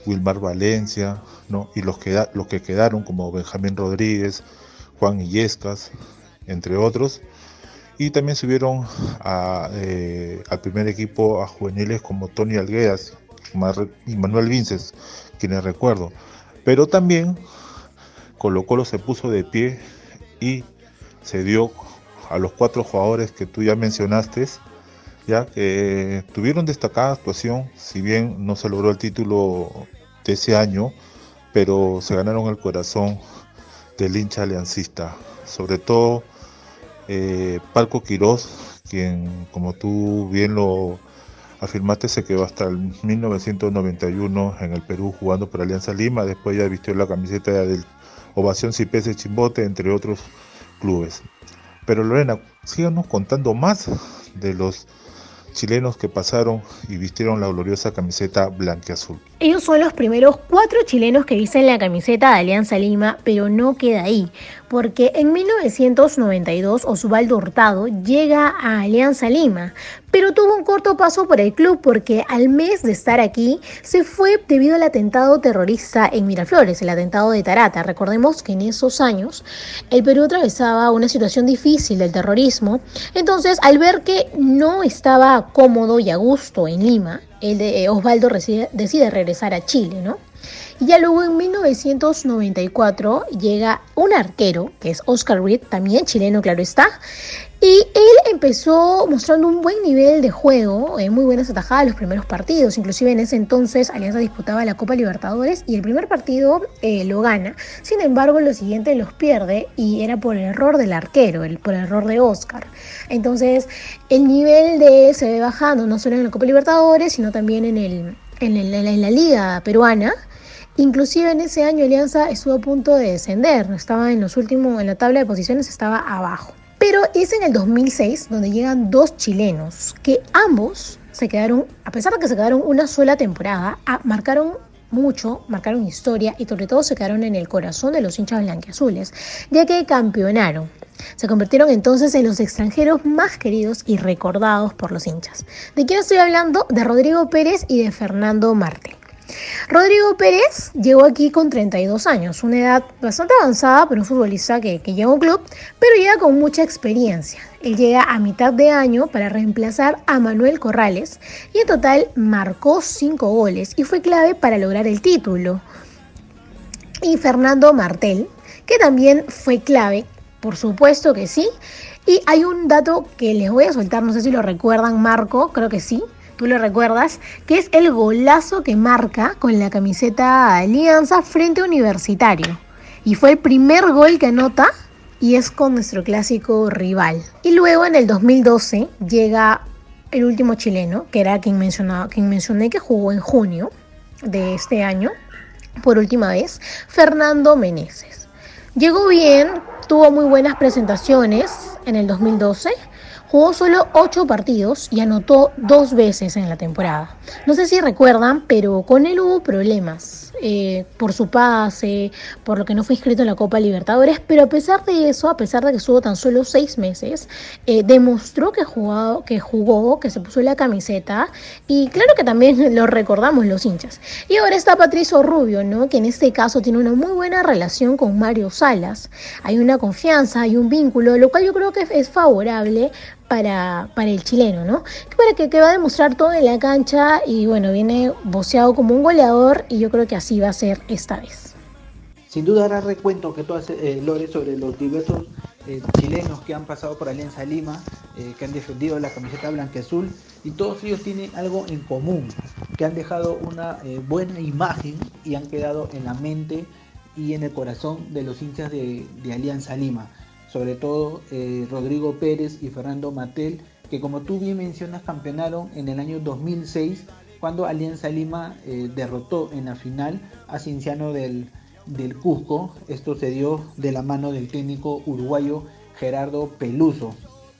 Wilmar Valencia, ¿no? y los que, los que quedaron como Benjamín Rodríguez, Juan Illescas, entre otros. Y también subieron eh, al primer equipo a juveniles como Tony Alguedas y Manuel Vinces, quienes recuerdo. Pero también Colo Colo se puso de pie y se dio a los cuatro jugadores que tú ya mencionaste, ya que tuvieron destacada actuación, si bien no se logró el título de ese año, pero se ganaron el corazón del hincha aliancista, sobre todo eh, Palco Quirós, quien como tú bien lo afirmaste se quedó hasta el 1991 en el Perú jugando por Alianza Lima, después ya vistió la camiseta del Ovación Cipese Chimbote, entre otros clubes. Pero Lorena, síganos contando más de los chilenos que pasaron y vistieron la gloriosa camiseta blanqueazul. Ellos son los primeros cuatro chilenos que visten la camiseta de Alianza Lima, pero no queda ahí, porque en 1992 Osvaldo Hurtado llega a Alianza Lima, pero tuvo un corto paso por el club porque al mes de estar aquí se fue debido al atentado terrorista en Miraflores, el atentado de Tarata. Recordemos que en esos años el Perú atravesaba una situación difícil del terrorismo, entonces al ver que no estaba cómodo y a gusto en Lima, el de Osvaldo decide regresar a Chile, ¿no? Y ya luego en 1994 llega un arquero, que es Oscar Reed, también chileno, claro está. Y él empezó mostrando un buen nivel de juego, eh, muy buenas atajadas en los primeros partidos. Inclusive en ese entonces Alianza disputaba la Copa Libertadores y el primer partido eh, lo gana. Sin embargo, lo siguiente los pierde y era por el error del arquero, el, por el error de Oscar. Entonces, el nivel de se ve bajando, no solo en la Copa Libertadores, sino también en, el, en la Liga Peruana. Inclusive en ese año Alianza estuvo a punto de descender, estaba en los últimos, en la tabla de posiciones estaba abajo. Pero es en el 2006 donde llegan dos chilenos que ambos se quedaron, a pesar de que se quedaron una sola temporada, ah, marcaron mucho, marcaron historia y sobre todo se quedaron en el corazón de los hinchas blanquiazules, ya que campeonaron. Se convirtieron entonces en los extranjeros más queridos y recordados por los hinchas. ¿De quién estoy hablando? De Rodrigo Pérez y de Fernando Martel. Rodrigo Pérez llegó aquí con 32 años, una edad bastante avanzada para un futbolista que, que llega a un club, pero llega con mucha experiencia. Él llega a mitad de año para reemplazar a Manuel Corrales y en total marcó 5 goles y fue clave para lograr el título. Y Fernando Martel, que también fue clave, por supuesto que sí. Y hay un dato que les voy a soltar, no sé si lo recuerdan, Marco, creo que sí tú lo recuerdas, que es el golazo que marca con la camiseta Alianza frente Universitario. Y fue el primer gol que anota y es con nuestro clásico rival. Y luego en el 2012 llega el último chileno, que era quien, mencionaba, quien mencioné que jugó en junio de este año, por última vez, Fernando Meneses. Llegó bien, tuvo muy buenas presentaciones en el 2012 Jugó solo 8 partidos y anotó dos veces en la temporada. No sé si recuerdan, pero con él hubo problemas eh, por su pase, por lo que no fue inscrito en la Copa Libertadores, pero a pesar de eso, a pesar de que estuvo tan solo 6 meses, eh, demostró que jugó, que jugó, que se puso la camiseta y claro que también *laughs* lo recordamos los hinchas. Y ahora está Patricio Rubio, ¿no? que en este caso tiene una muy buena relación con Mario Salas. Hay una confianza, hay un vínculo, lo cual yo creo que es favorable para, para el chileno, ¿no? Para que, que, va a demostrar todo en la cancha y bueno, viene boceado como un goleador y yo creo que así va a ser esta vez. Sin duda hará recuento que tú haces, eh, Lore, sobre los diversos eh, chilenos que han pasado por Alianza Lima, eh, que han defendido la camiseta blanqueazul y todos ellos tienen algo en común, que han dejado una eh, buena imagen y han quedado en la mente y en el corazón de los hinchas de, de Alianza Lima, sobre todo eh, Rodrigo Pérez y Fernando Matel, que como tú bien mencionas campeonaron en el año 2006 cuando Alianza Lima eh, derrotó en la final a Cinciano del, del Cusco. Esto se dio de la mano del técnico uruguayo Gerardo Peluso.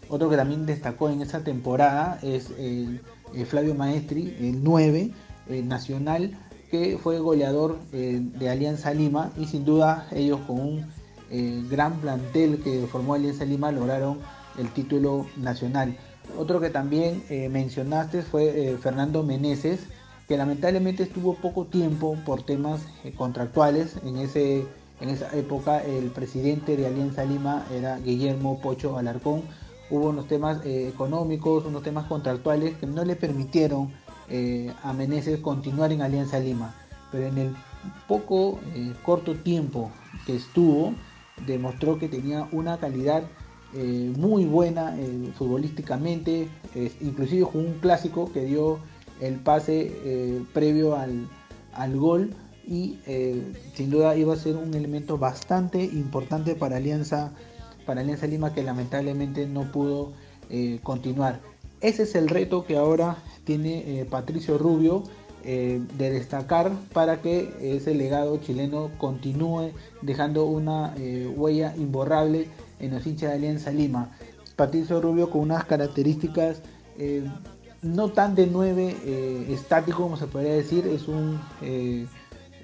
Otro que también destacó en esa temporada es el, el Flavio Maestri, el 9 el nacional, que fue goleador eh, de Alianza Lima y sin duda ellos con un eh, gran plantel que formó Alianza Lima lograron el título nacional. Otro que también eh, mencionaste fue Fernando Meneses, que lamentablemente estuvo poco tiempo por temas contractuales. En, ese, en esa época el presidente de Alianza Lima era Guillermo Pocho Alarcón hubo unos temas eh, económicos, unos temas contractuales que no le permitieron eh, a Meneses continuar en Alianza Lima. Pero en el poco eh, corto tiempo que estuvo, demostró que tenía una calidad eh, muy buena futbolísticamente, inclusive jugó un clásico que dio el pase previo al, al, gol y sin duda iba a ser un elemento bastante importante para Alianza para Alianza Lima que lamentablemente no pudo eh, continuar. Ese es el reto que ahora tiene eh, Patricio Rubio eh, de destacar para que ese legado chileno continúe dejando una huella imborrable en los hinchas de Alianza Lima. Patricio Rubio con unas características no tan de 9 estático como se podría decir, es un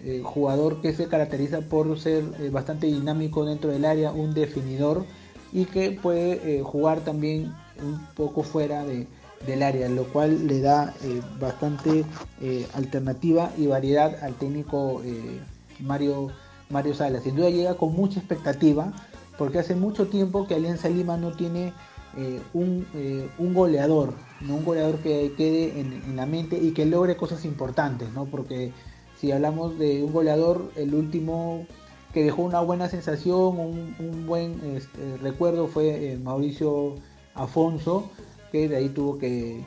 eh, jugador que se caracteriza por ser eh, bastante dinámico dentro del área, un definidor y que puede eh, jugar también un poco fuera de, del área, lo cual le da bastante alternativa y variedad al técnico Mario, Mario Salas. Sin duda llega con mucha expectativa porque hace mucho tiempo que Alianza Lima no tiene un, un, goleador, ¿no? un goleador que quede en, la mente y que logre cosas importantes, ¿no? porque si hablamos de un goleador, el último que dejó una buena sensación, un, buen este, recuerdo fue eh, Mauricio Afonso, que de ahí tuvo que,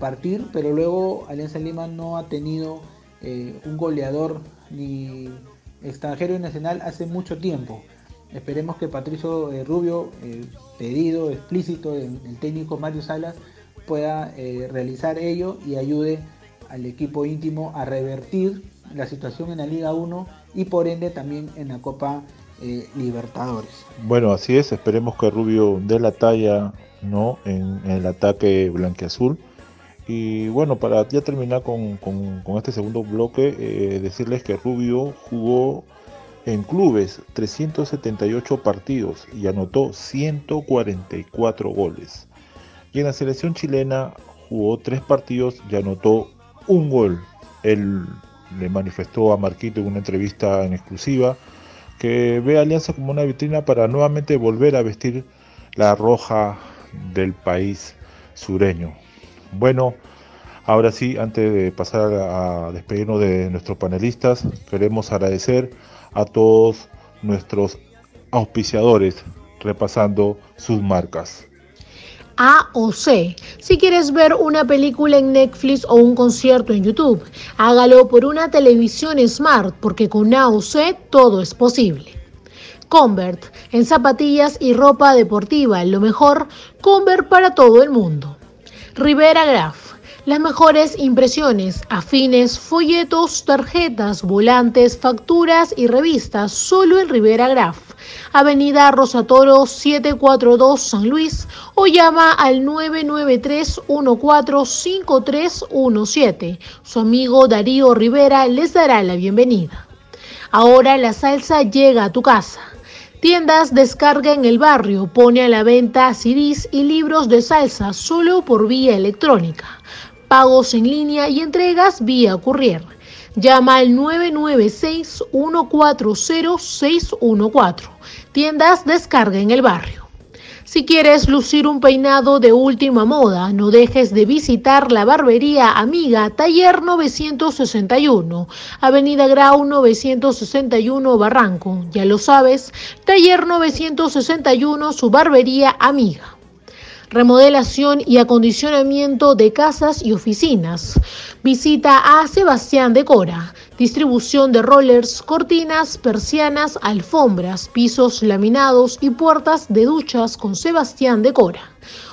partir, pero luego Alianza Lima no ha tenido eh, un goleador ni extranjero y nacional hace mucho tiempo. Esperemos que Patricio eh, Rubio, pedido explícito del, técnico Mario Salas, pueda realizar ello y ayude al equipo íntimo a revertir la situación en la Liga 1 y por ende también en la Copa eh, Libertadores. Bueno, así es, esperemos que Rubio dé la talla ¿no? en, el ataque blanqueazul. Y bueno, para ya terminar con, este segundo bloque, eh, decirles que Rubio jugó en clubes 378 partidos y anotó 144 goles. Y en la selección chilena jugó tres partidos y anotó un gol. El le manifestó a Marquito en una entrevista en exclusiva que ve a Alianza como una vitrina para nuevamente volver a vestir la roja del país sureño. Bueno, ahora sí, antes de pasar a despedirnos de nuestros panelistas, queremos agradecer a todos nuestros auspiciadores repasando sus marcas. A o C. Si quieres ver una película en Netflix o un concierto en YouTube, hágalo por una televisión smart porque con A o C todo es posible. Convert, en zapatillas y ropa deportiva, lo mejor, Convert para todo el mundo. Rivera Graph, las mejores impresiones, afines, folletos, tarjetas, volantes, facturas y revistas, solo en Rivera Graph Avenida Rosatoro 742 San Luis o llama al 993-145317. Su amigo Darío Rivera les dará la bienvenida. Ahora la salsa llega a tu casa. Tiendas descarga en el barrio, pone a la venta CDs y libros de salsa solo por vía electrónica. Pagos en línea y entregas vía courier. Llama al 996-140-614. Tiendas descarga en el barrio. Si quieres lucir un peinado de última moda, no dejes de visitar la barbería amiga Taller 961, Avenida Grau 961 Barranco. Ya lo sabes, Taller 961, su barbería amiga remodelación y acondicionamiento de casas y oficinas. Visita a Sebastián Decora. Distribución de rollers, cortinas, persianas, alfombras, pisos laminados y puertas de duchas con Sebastián Decora.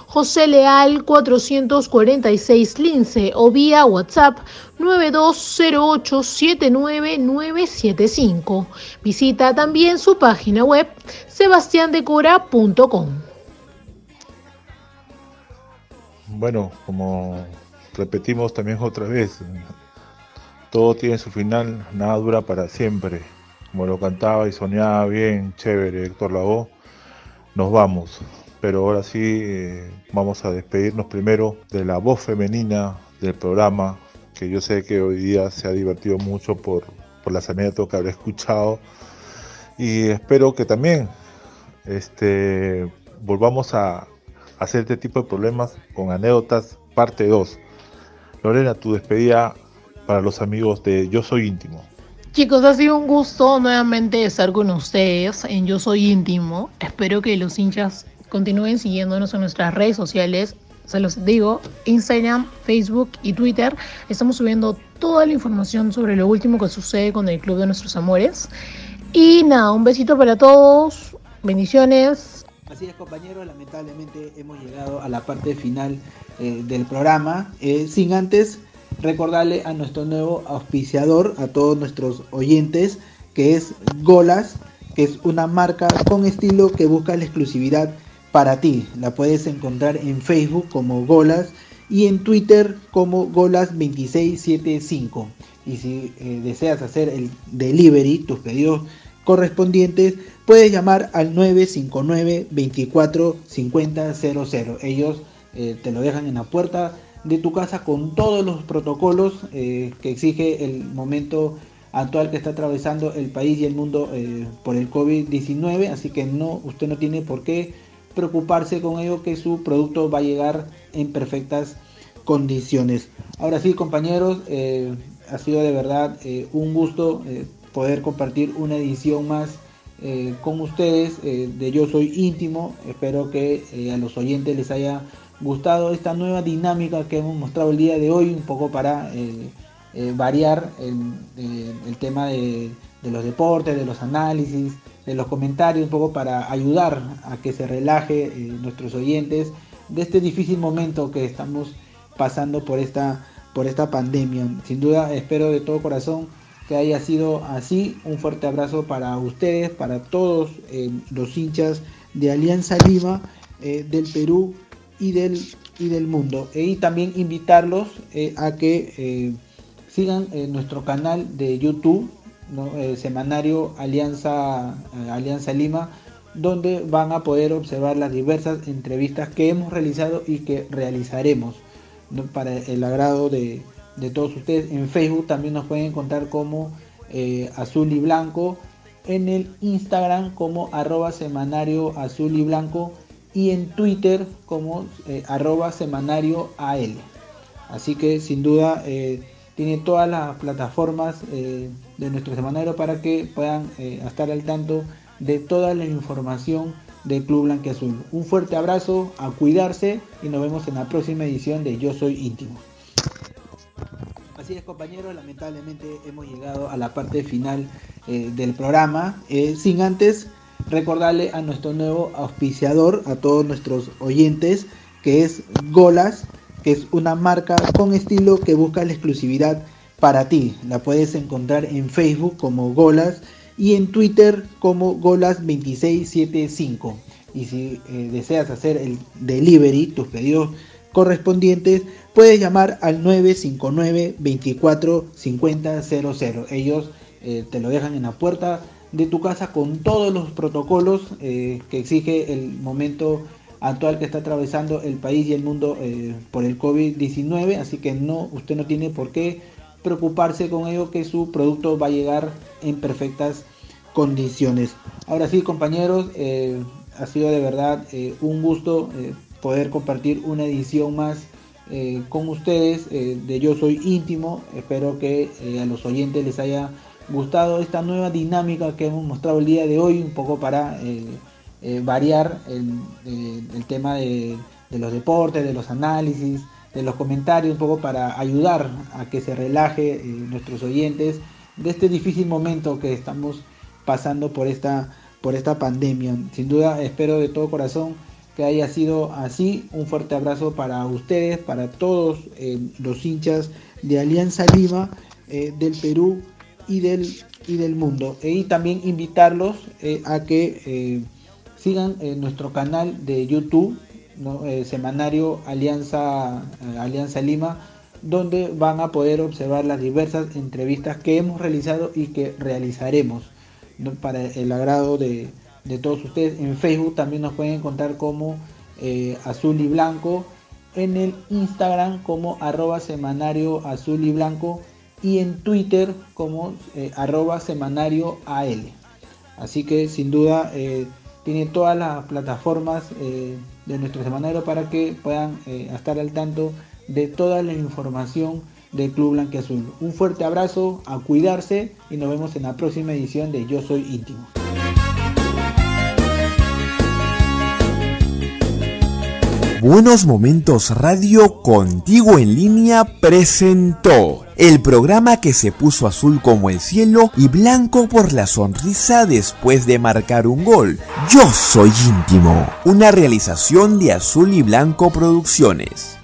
José Leal 446 Lince o vía WhatsApp 92087995. Visita también su página web sebastiandecora.com. Bueno, como repetimos también otra vez, todo tiene su final, nada dura para siempre. Como lo cantaba y soñaba bien, chévere Héctor Lavoe, nos vamos. Pero ahora sí eh, vamos a despedirnos primero de la voz femenina del programa, que yo sé que hoy día se ha divertido mucho por, por las anécdotas que habré escuchado. Y espero que también este, volvamos a, hacer este tipo de problemas con anécdotas parte 2. Lorena, tu despedida para los amigos de Yo Soy Íntimo. Chicos, ha sido un gusto nuevamente estar con ustedes en Yo Soy Íntimo. Espero que los hinchas continúen siguiéndonos en nuestras redes sociales. Se los digo, Instagram, Facebook y Twitter. Estamos subiendo toda la información sobre lo último que sucede con el Club de Nuestros Amores. Y nada, un besito para todos. Bendiciones. Así es, compañeros, lamentablemente hemos llegado a la parte final eh, del programa. Eh, sin antes recordarle a nuestro nuevo auspiciador, a todos nuestros oyentes, que es Golas, que es una marca con estilo que busca la exclusividad para ti. La puedes encontrar en Facebook como Golas y en Twitter como Golas2675. Y si eh, deseas hacer el delivery, tus pedidos correspondientes, puedes llamar al 959 24 50 00. Ellos eh, te lo dejan en la puerta de tu casa con todos los protocolos eh, que exige el momento actual que está atravesando el país y el mundo eh, por el COVID-19. Así que no, usted no tiene por qué preocuparse con ello que su producto va a llegar en perfectas condiciones. Ahora sí, compañeros, ha sido de verdad un gusto poder compartir una edición más eh, con ustedes eh, de Yo Soy Íntimo. Espero que eh, a los oyentes les haya gustado esta nueva dinámica que hemos mostrado el día de hoy, un poco para variar el, tema de, de, los deportes, de los análisis, de los comentarios, un poco para ayudar a que se relaje nuestros oyentes de este difícil momento que estamos pasando por esta, por esta pandemia. Sin duda espero de todo corazón que haya sido así. Un fuerte abrazo para ustedes, para todos eh, los hinchas de Alianza Lima, eh, del Perú y del, y del mundo. E, y también invitarlos eh, a que sigan nuestro canal de YouTube, semanario Alianza, Alianza Lima, donde van a poder observar las diversas entrevistas que hemos realizado y que realizaremos para el agrado de, de todos ustedes. En Facebook también nos pueden encontrar como eh, azul y blanco. En el Instagram como arroba semanario azul y blanco. Y en Twitter como eh, arroba semanario AL. Así que sin duda eh, tiene todas las plataformas de nuestro semanario para que puedan estar al tanto de toda la información del Club Azul Un fuerte abrazo, a cuidarse y nos vemos en la próxima edición de Yo Soy Íntimo. Así es, compañeros, lamentablemente hemos llegado a la parte final eh, del programa. Eh, sin antes recordarle a nuestro nuevo auspiciador, a todos nuestros oyentes, que es Golas, que es una marca con estilo que busca la exclusividad para ti. La puedes encontrar en Facebook como Golas y en Twitter como Golas2675. Y si eh, deseas hacer el delivery, tus pedidos correspondientes, puedes llamar al 959 24 50 00. Ellos eh, te lo dejan en la puerta de tu casa con todos los protocolos eh, que exige el momento actual que está atravesando el país y el mundo eh, por el COVID-19, así que no, usted no tiene por qué preocuparse con ello que su producto va a llegar en perfectas condiciones. Ahora sí, compañeros, ha sido de verdad un gusto poder compartir una edición más con ustedes de Yo Soy Íntimo. Espero que a los oyentes les haya gustado esta nueva dinámica que hemos mostrado el día de hoy, un poco para eh, eh, variar el, eh, tema de, los deportes, de los análisis, de los comentarios, un poco para ayudar a que se relaje nuestros oyentes de este difícil momento que estamos pasando por esta, por esta pandemia. Sin duda espero de todo corazón que haya sido así. Un fuerte abrazo para ustedes, para todos los hinchas de Alianza Lima del Perú y del, y del mundo. Y también invitarlos eh, a que eh, sigan nuestro canal de YouTube, eh, semanario Alianza, Alianza Lima, donde van a poder observar las diversas entrevistas que hemos realizado y que realizaremos para el agrado de, de, todos ustedes. En Facebook también nos pueden encontrar como Azul y Blanco, en el Instagram como arroba semanario azul y blanco y en Twitter como eh, arroba semanario AL. Así que sin duda eh, tiene todas las plataformas eh, de nuestro semanario para que puedan estar al tanto de toda la información del Club Azul. Un fuerte abrazo, a cuidarse y nos vemos en la próxima edición de Yo Soy Íntimo. Buenos Momentos Radio contigo en línea presentó el programa que se puso azul como el cielo y blanco por la sonrisa después de marcar un gol. Yo soy íntimo, una realización de Azul y Blanco Producciones.